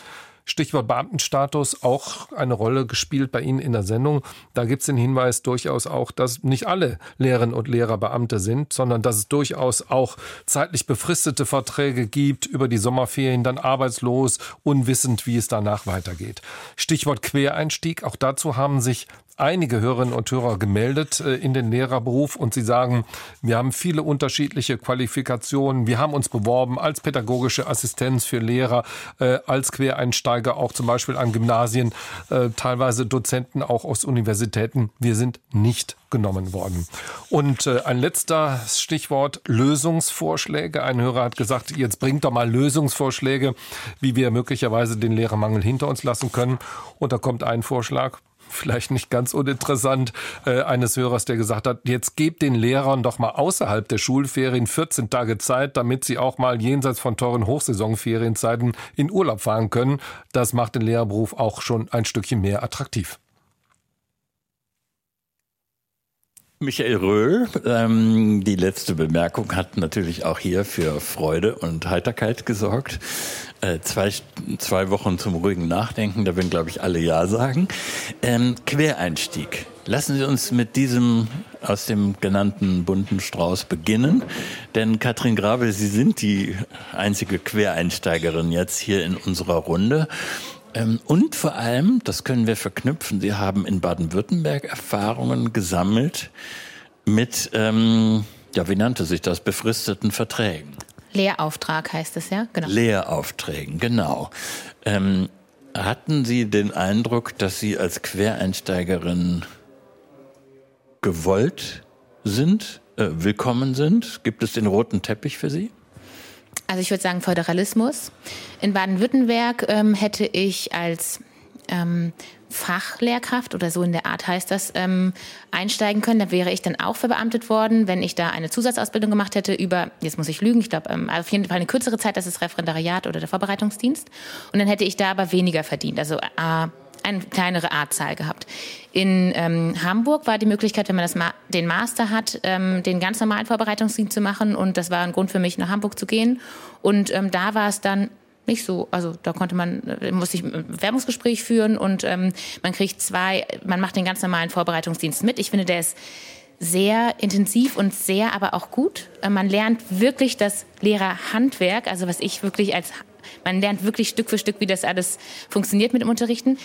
Stichwort Beamtenstatus auch eine Rolle gespielt bei Ihnen in der Sendung. Da gibt es den Hinweis durchaus auch, dass nicht alle Lehrerinnen und Lehrer Beamte sind, sondern dass es durchaus auch zeitlich befristete Verträge gibt, über die Sommerferien dann arbeitslos, unwissend, wie es danach weitergeht. Stichwort Quereinstieg, auch dazu haben sich einige Hörerinnen und Hörer gemeldet äh, in den Lehrerberuf und sie sagen, wir haben viele unterschiedliche Qualifikationen. Wir haben uns beworben als pädagogische Assistenz für Lehrer, äh, als Quereinsteiger auch zum Beispiel an Gymnasien, äh, teilweise Dozenten auch aus Universitäten. Wir sind nicht genommen worden. Und ein letzter Stichwort Lösungsvorschläge. Ein Hörer hat gesagt, jetzt bringt doch mal Lösungsvorschläge, wie wir möglicherweise den Lehrermangel hinter uns lassen können. Und da kommt ein Vorschlag, vielleicht nicht ganz uninteressant, äh, eines Hörers, der gesagt hat, jetzt gebt den Lehrern doch mal außerhalb der Schulferien 14 Tage Zeit, damit sie auch mal jenseits von teuren Hochsaisonferienzeiten in Urlaub fahren können. Das macht den Lehrerberuf auch schon ein Stückchen mehr attraktiv. Michael Röhl, ähm, die letzte Bemerkung hat natürlich auch hier für Freude und Heiterkeit gesorgt. Äh, zwei, zwei Wochen zum ruhigen Nachdenken, da werden, glaube ich, alle Ja sagen. Ähm, Quereinstieg. Lassen Sie uns mit diesem aus dem genannten bunten Strauß beginnen. Denn Katrin Grabe, Sie sind die einzige Quereinsteigerin jetzt hier in unserer Runde. Ähm, und vor allem, das können wir verknüpfen, Sie haben in Baden-Württemberg Erfahrungen gesammelt mit, ähm, ja, wie nannte sich das, befristeten Verträgen. Lehrauftrag heißt es ja, genau. Lehraufträgen, genau. Ähm, hatten Sie den Eindruck, dass Sie als Quereinsteigerin gewollt sind, äh, willkommen sind? Gibt es den roten Teppich für Sie? Also ich würde sagen Föderalismus. In Baden-Württemberg ähm, hätte ich als ähm, Fachlehrkraft oder so in der Art heißt das, ähm, einsteigen können. Da wäre ich dann auch verbeamtet worden, wenn ich da eine Zusatzausbildung gemacht hätte über, jetzt muss ich lügen, ich glaube, ähm, auf jeden Fall eine kürzere Zeit, das ist Referendariat oder der Vorbereitungsdienst. Und dann hätte ich da aber weniger verdient. Also äh, eine kleinere Artzahl gehabt. In ähm, Hamburg war die Möglichkeit, wenn man das Ma den Master hat, ähm, den ganz normalen Vorbereitungsdienst zu machen. Und das war ein Grund für mich, nach Hamburg zu gehen. Und ähm, da war es dann nicht so, also da konnte man, äh, musste ich ein Bewerbungsgespräch führen und ähm, man kriegt zwei, man macht den ganz normalen Vorbereitungsdienst mit. Ich finde, der ist sehr intensiv und sehr aber auch gut. Äh, man lernt wirklich das Lehrerhandwerk, also was ich wirklich als man lernt wirklich Stück für Stück, wie das alles funktioniert mit dem Unterrichten.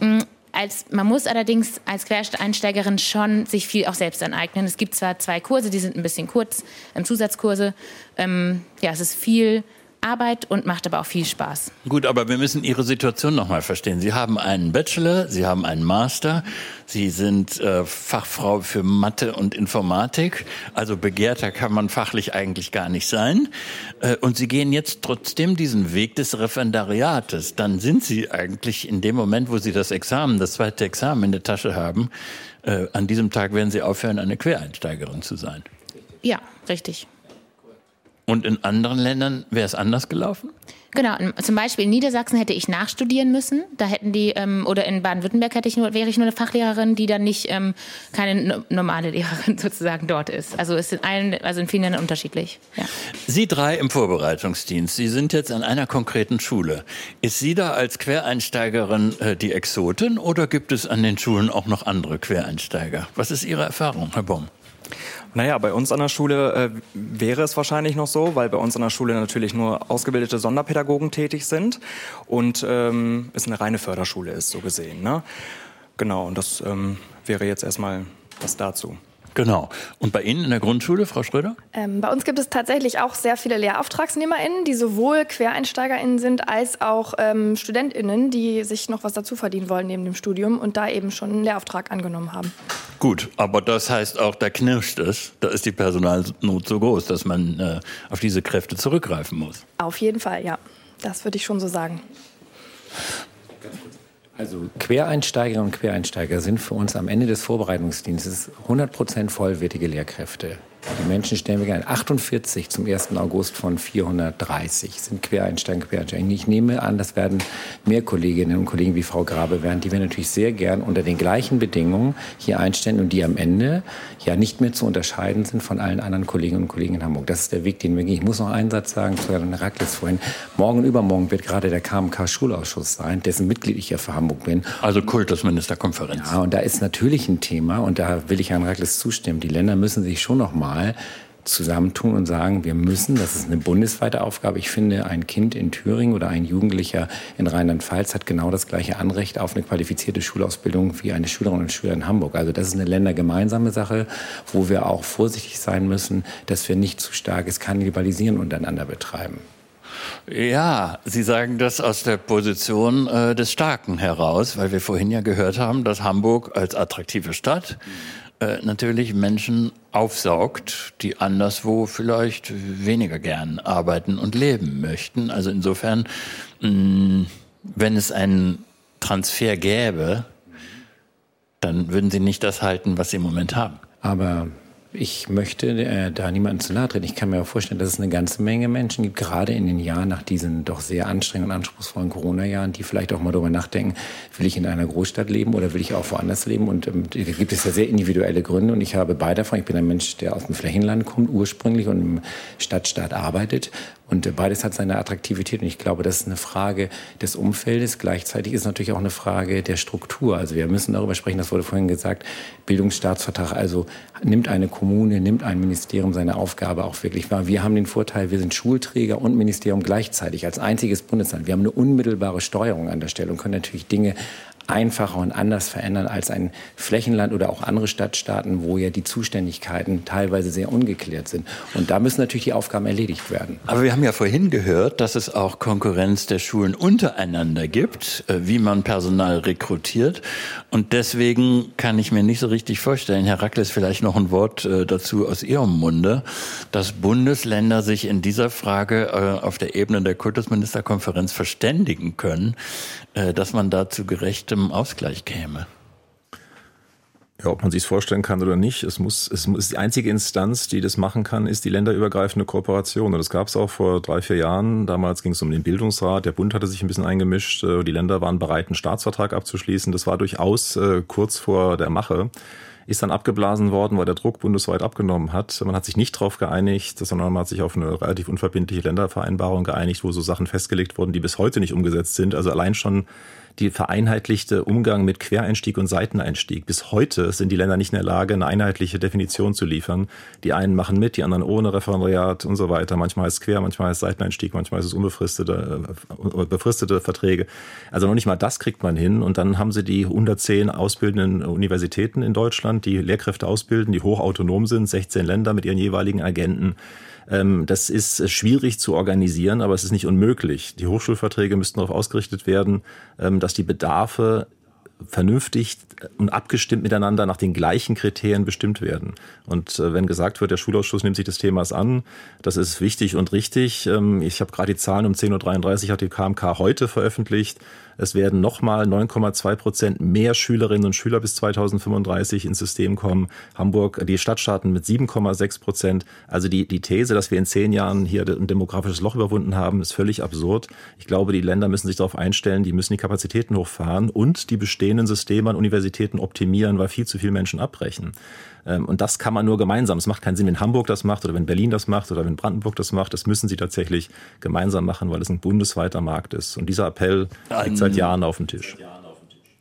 Mm, als, man muss allerdings als Quereinsteigerin schon sich viel auch selbst aneignen. Es gibt zwar zwei Kurse, die sind ein bisschen kurz, ähm, Zusatzkurse. Ähm, ja, es ist viel Arbeit und macht aber auch viel Spaß. Gut, aber wir müssen Ihre Situation noch mal verstehen. Sie haben einen Bachelor, Sie haben einen Master, Sie sind äh, Fachfrau für Mathe und Informatik. Also begehrter kann man fachlich eigentlich gar nicht sein. Äh, und Sie gehen jetzt trotzdem diesen Weg des Referendariates. Dann sind Sie eigentlich in dem Moment, wo Sie das Examen, das zweite Examen in der Tasche haben, äh, an diesem Tag werden Sie aufhören, eine Quereinsteigerin zu sein. Ja, richtig. Und in anderen Ländern wäre es anders gelaufen? Genau, zum Beispiel in Niedersachsen hätte ich nachstudieren müssen. Da hätten die, ähm, oder in Baden-Württemberg hätte ich nur, wäre ich nur eine Fachlehrerin, die dann nicht ähm, keine normale <laughs> Lehrerin sozusagen dort ist. Also es sind allen, also in vielen Ländern unterschiedlich. Ja. Sie drei im Vorbereitungsdienst, Sie sind jetzt an einer konkreten Schule. Ist sie da als Quereinsteigerin äh, die Exotin oder gibt es an den Schulen auch noch andere Quereinsteiger? Was ist Ihre Erfahrung, Herr Baum? Naja, bei uns an der Schule äh, wäre es wahrscheinlich noch so, weil bei uns an der Schule natürlich nur ausgebildete Sonderpädagogen tätig sind und ähm, es eine reine Förderschule ist, so gesehen. Ne? Genau, und das ähm, wäre jetzt erstmal das dazu. Genau. Und bei Ihnen in der Grundschule, Frau Schröder? Ähm, bei uns gibt es tatsächlich auch sehr viele LehrauftragsnehmerInnen, die sowohl QuereinsteigerInnen sind, als auch ähm, StudentInnen, die sich noch was dazu verdienen wollen neben dem Studium und da eben schon einen Lehrauftrag angenommen haben. Gut, aber das heißt auch, da knirscht es. Da ist die Personalnot so groß, dass man äh, auf diese Kräfte zurückgreifen muss. Auf jeden Fall, ja. Das würde ich schon so sagen. Also Quereinsteigerinnen und Quereinsteiger sind für uns am Ende des Vorbereitungsdienstes 100 Prozent vollwertige Lehrkräfte. Die Menschen stellen wir gerne. 48 zum 1. August von 430 sind Quereinsteiger, Quereinsteiger. Ich nehme an, das werden mehr Kolleginnen und Kollegen wie Frau Grabe werden, die wir natürlich sehr gern unter den gleichen Bedingungen hier einstellen und die am Ende ja nicht mehr zu unterscheiden sind von allen anderen Kolleginnen und Kollegen in Hamburg. Das ist der Weg, den wir gehen. Ich muss noch einen Satz sagen zu Herrn Rackles vorhin. Morgen und übermorgen wird gerade der KMK-Schulausschuss sein, dessen Mitglied ich ja für Hamburg bin. Also Kultusministerkonferenz. Ja, und da ist natürlich ein Thema und da will ich Herrn Rackles zustimmen. Die Länder müssen sich schon noch mal mal zusammentun und sagen, wir müssen, das ist eine bundesweite Aufgabe. Ich finde, ein Kind in Thüringen oder ein Jugendlicher in Rheinland-Pfalz hat genau das gleiche Anrecht auf eine qualifizierte Schulausbildung wie eine Schülerin und Schüler in Hamburg. Also das ist eine ländergemeinsame Sache, wo wir auch vorsichtig sein müssen, dass wir nicht zu starkes Kannibalisieren untereinander betreiben. Ja, Sie sagen das aus der Position äh, des Starken heraus, weil wir vorhin ja gehört haben, dass Hamburg als attraktive Stadt äh, natürlich Menschen aufsaugt, die anderswo vielleicht weniger gern arbeiten und leben möchten. Also insofern, mh, mm, wenn es einen Transfer gäbe, dann würden Sie nicht das halten, was Sie im Moment haben. Aber ich möchte äh, da niemanden zu nahe treten. Ich kann mir auch vorstellen, dass es eine ganze Menge Menschen gibt, gerade in den Jahren nach diesen doch sehr anstrengenden und anspruchsvollen Corona-Jahren, die vielleicht auch mal darüber nachdenken, will ich in einer Großstadt leben oder will ich auch woanders leben? Und ähm, da gibt es ja sehr individuelle Gründe und ich habe beide davon. Ich bin ein Mensch, der aus dem Flächenland kommt ursprünglich und im Stadtstaat arbeitet und beides hat seine Attraktivität. Und ich glaube, das ist eine Frage des Umfeldes. Gleichzeitig ist es natürlich auch eine Frage der Struktur. Also wir müssen darüber sprechen, das wurde vorhin gesagt, Bildungsstaatsvertrag. Also nimmt eine Kommune, nimmt ein Ministerium seine Aufgabe auch wirklich wahr. Wir haben den Vorteil, wir sind Schulträger und Ministerium gleichzeitig als einziges Bundesland. Wir haben eine unmittelbare Steuerung an der Stelle und können natürlich Dinge einfacher und anders verändern als ein Flächenland oder auch andere Stadtstaaten, wo ja die Zuständigkeiten teilweise sehr ungeklärt sind. Und da müssen natürlich die Aufgaben erledigt werden. Aber wir haben ja vorhin gehört, dass es auch Konkurrenz der Schulen untereinander gibt, äh, wie man Personal rekrutiert. Und deswegen kann ich mir nicht so richtig vorstellen, Herr Rackles, vielleicht noch ein Wort äh, dazu aus Ihrem Munde, dass Bundesländer sich in dieser Frage äh, auf der Ebene der Kultusministerkonferenz verständigen können, dass man dazu gerecht gerechtem Ausgleich käme. Ja, ob man sich es vorstellen kann oder nicht, es muss, es muss die einzige Instanz, die das machen kann, ist die länderübergreifende Kooperation. Und das gab es auch vor drei, vier Jahren. Damals ging es um den Bildungsrat. Der Bund hatte sich ein bisschen eingemischt. Äh, die Länder waren bereit, einen Staatsvertrag abzuschließen. Das war durchaus äh, kurz vor der Mache ist dann abgeblasen worden, weil der Druck bundesweit abgenommen hat. Man hat sich nicht darauf geeinigt, sondern man hat sich auf eine relativ unverbindliche Ländervereinbarung geeinigt, wo so Sachen festgelegt wurden, die bis heute nicht umgesetzt sind. Also allein schon die vereinheitlichte Umgang mit Quereinstieg und Seiteneinstieg. Bis heute sind die Länder nicht in der Lage, eine einheitliche Definition zu liefern. Die einen machen mit, die anderen ohne Referendariat und so weiter. Manchmal ist es quer, manchmal ist es Seiteneinstieg, manchmal ist es unbefristete, äh, befristete Verträge. Also noch nicht mal das kriegt man hin. Und dann haben sie die 110 ausbildenden Universitäten in Deutschland, die Lehrkräfte ausbilden, die hochautonom sind, 16 Länder mit ihren jeweiligen Agenten. Ähm, das ist schwierig zu organisieren, aber es ist nicht unmöglich. Die Hochschulverträge müssten darauf ausgerichtet werden, ähm, dass die Bedarfe vernünftig und abgestimmt miteinander nach den gleichen Kriterien bestimmt werden. Und äh, wenn gesagt wird, der Schulausschuss nimmt sich des Themas an, das ist wichtig und richtig. Ähm, ich habe gerade die Zahlen um 10.33 Uhr hat die KMK heute veröffentlicht. Es werden nochmal 9,2 Prozent mehr Schülerinnen und Schüler bis 2035 ins System kommen. Hamburg, die Stadtstaaten mit 7,6 Prozent. Also die, die These, dass wir in zehn Jahren hier ein demografisches Loch überwunden haben, ist völlig absurd. Ich glaube, die Länder müssen sich darauf einstellen, die müssen die Kapazitäten hochfahren und die bestehenden Systeme an Universitäten optimieren, weil viel zu viele Menschen abbrechen. Ähm, und das kann man nur gemeinsam. Es macht keinen Sinn, wenn Hamburg das macht oder wenn Berlin das macht oder wenn Brandenburg das macht. Das müssen sie tatsächlich gemeinsam machen, weil es ein bundesweiter Markt ist. Und dieser Appell liegt seit Jahren auf dem Tisch.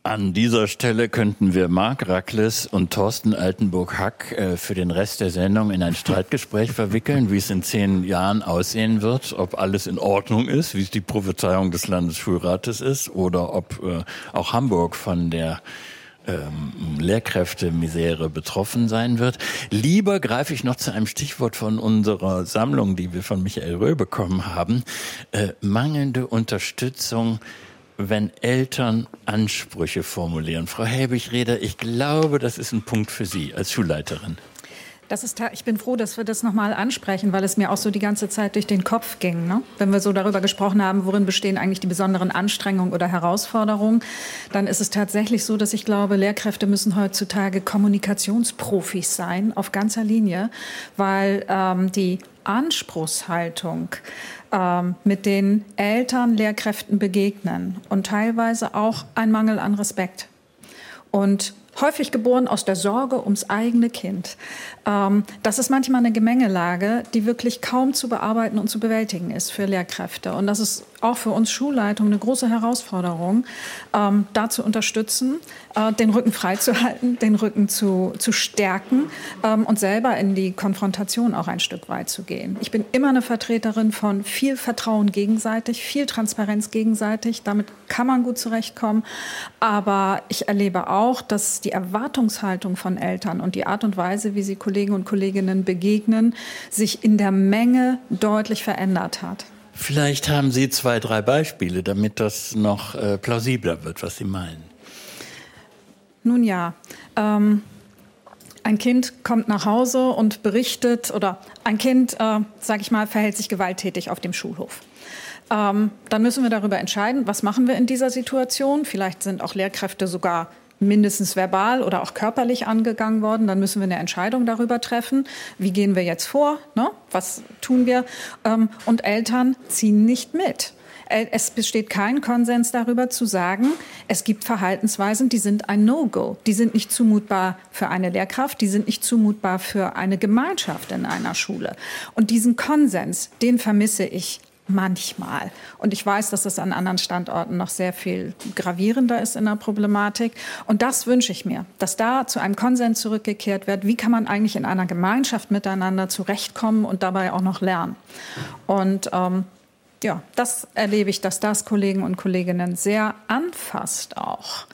An dieser Stelle könnten wir Marc Rackles und Thorsten Altenburg-Hack äh, für den Rest der Sendung in ein Streitgespräch <laughs> verwickeln, wie es in zehn Jahren aussehen wird, ob alles in Ordnung ist, wie es die Prophezeiung des Landesschulrates ist oder ob äh, auch Hamburg von der ähm, Lehrkräftemisere betroffen sein wird. Lieber greife ich noch zu einem Stichwort von unserer Sammlung, die wir von Michael Röh bekommen haben. Äh, mangelnde Unterstützung wenn Eltern Ansprüche formulieren. Frau Helbig-Reder, ich glaube, das ist ein Punkt für Sie als Schulleiterin. Das ist, ich bin froh, dass wir das nochmal ansprechen, weil es mir auch so die ganze Zeit durch den Kopf ging. Ne? Wenn wir so darüber gesprochen haben, worin bestehen eigentlich die besonderen Anstrengungen oder Herausforderungen, dann ist es tatsächlich so, dass ich glaube, Lehrkräfte müssen heutzutage Kommunikationsprofis sein, auf ganzer Linie, weil ähm, die Anspruchshaltung ähm, mit den Eltern, Lehrkräften begegnen und teilweise auch ein Mangel an Respekt. Und häufig geboren aus der Sorge ums eigene Kind. Ähm, das ist manchmal eine Gemengelage, die wirklich kaum zu bearbeiten und zu bewältigen ist für Lehrkräfte. Und das ist auch für uns Schulleitungen eine große Herausforderung, ähm, da zu unterstützen, äh, den Rücken freizuhalten, <laughs> den Rücken zu, zu stärken ähm, und selber in die Konfrontation auch ein Stück weit zu gehen. Ich bin immer eine Vertreterin von viel Vertrauen gegenseitig, viel Transparenz gegenseitig. Damit kann man gut zurechtkommen. Aber ich erlebe auch, dass die Erwartungshaltung von Eltern und die Art und Weise, wie sie Kollegen und Kolleginnen begegnen, sich in der Menge deutlich verändert hat. Vielleicht haben Sie zwei, drei Beispiele, damit das noch äh, plausibler wird, was Sie meinen. Nun ja, ähm, ein Kind kommt nach Hause und berichtet, oder ein Kind, äh, sage ich mal, verhält sich gewalttätig auf dem Schulhof. Ähm, dann müssen wir darüber entscheiden, was machen wir in dieser Situation. Vielleicht sind auch Lehrkräfte sogar mindestens verbal oder auch körperlich angegangen worden. Dann müssen wir eine Entscheidung darüber treffen. Wie gehen wir jetzt vor? Ne? Was tun wir? Ähm, und Eltern ziehen nicht mit. Es besteht kein Konsens darüber zu sagen, es gibt Verhaltensweisen, die sind ein No-Go. Die sind nicht zumutbar für eine Lehrkraft, die sind nicht zumutbar für eine Gemeinschaft in einer Schule. Und diesen Konsens, den vermisse ich manchmal. Und ich weiß, dass das an anderen Standorten noch sehr viel gravierender ist in der Problematik. Und das wünsche ich mir, dass da zu einem Konsens zurückgekehrt wird. Wie kann man eigentlich in einer Gemeinschaft miteinander zurechtkommen und dabei auch noch lernen? Und ähm, ja, das erlebe ich, dass das Kollegen und Kolleginnen sehr anfasst auch.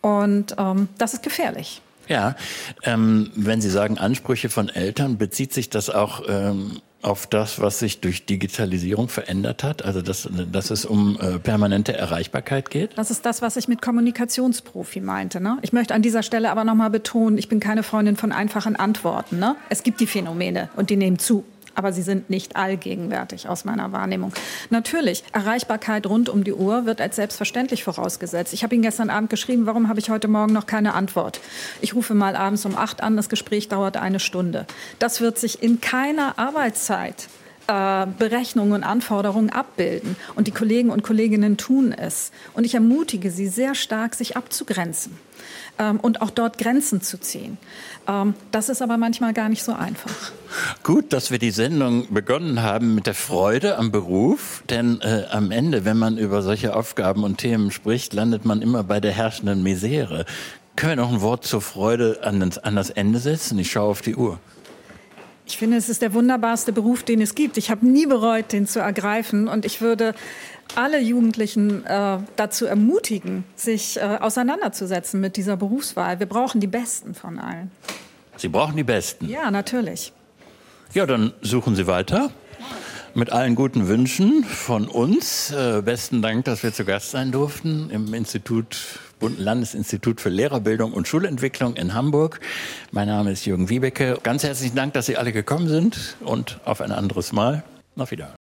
Und ähm, das ist gefährlich. Ja, ähm, wenn Sie sagen Ansprüche von Eltern, bezieht sich das auch ähm, auf das, was sich durch Digitalisierung verändert hat? Also, dass, dass es um äh, permanente Erreichbarkeit geht? Das ist das, was ich mit Kommunikationsprofi meinte. Ne? Ich möchte an dieser Stelle aber noch mal betonen, ich bin keine Freundin von einfachen Antworten. Ne? Es gibt die Phänomene und die nehmen zu aber sie sind nicht allgegenwärtig aus meiner Wahrnehmung. Natürlich, Erreichbarkeit rund um die Uhr wird als selbstverständlich vorausgesetzt. Ich habe Ihnen gestern Abend geschrieben, warum habe ich heute Morgen noch keine Antwort? Ich rufe mal abends um acht an, das Gespräch dauert eine Stunde. Das wird sich in keiner Arbeitszeit äh, Berechnungen und Anforderungen abbilden. Und die Kollegen und Kolleginnen tun es. Und ich ermutige sie sehr stark, sich abzugrenzen ähm, und auch dort Grenzen zu ziehen. Ähm, das ist aber manchmal gar nicht so einfach. Gut, dass wir die Sendung begonnen haben mit der Freude am Beruf, denn äh, am Ende, wenn man über solche Aufgaben und Themen spricht, landet man immer bei der herrschenden Misere. Können wir noch ein Wort zur Freude an das, an das Ende setzen? Ich schaue auf die Uhr. Ich finde, es ist der wunderbarste Beruf, den es gibt. Ich habe nie bereut, den zu ergreifen. Und ich würde alle Jugendlichen äh, dazu ermutigen, sich äh, auseinanderzusetzen mit dieser Berufswahl. Wir brauchen die Besten von allen. Sie brauchen die Besten? Ja, natürlich. Ja, dann suchen Sie weiter. Mit allen guten Wünschen von uns. Äh, besten Dank, dass wir zu Gast sein durften im Institut, Landesinstitut für Lehrerbildung und Schulentwicklung in Hamburg. Mein Name ist Jürgen Wiebeke. Ganz herzlichen Dank, dass Sie alle gekommen sind und auf ein anderes Mal. Auf Wiedersehen.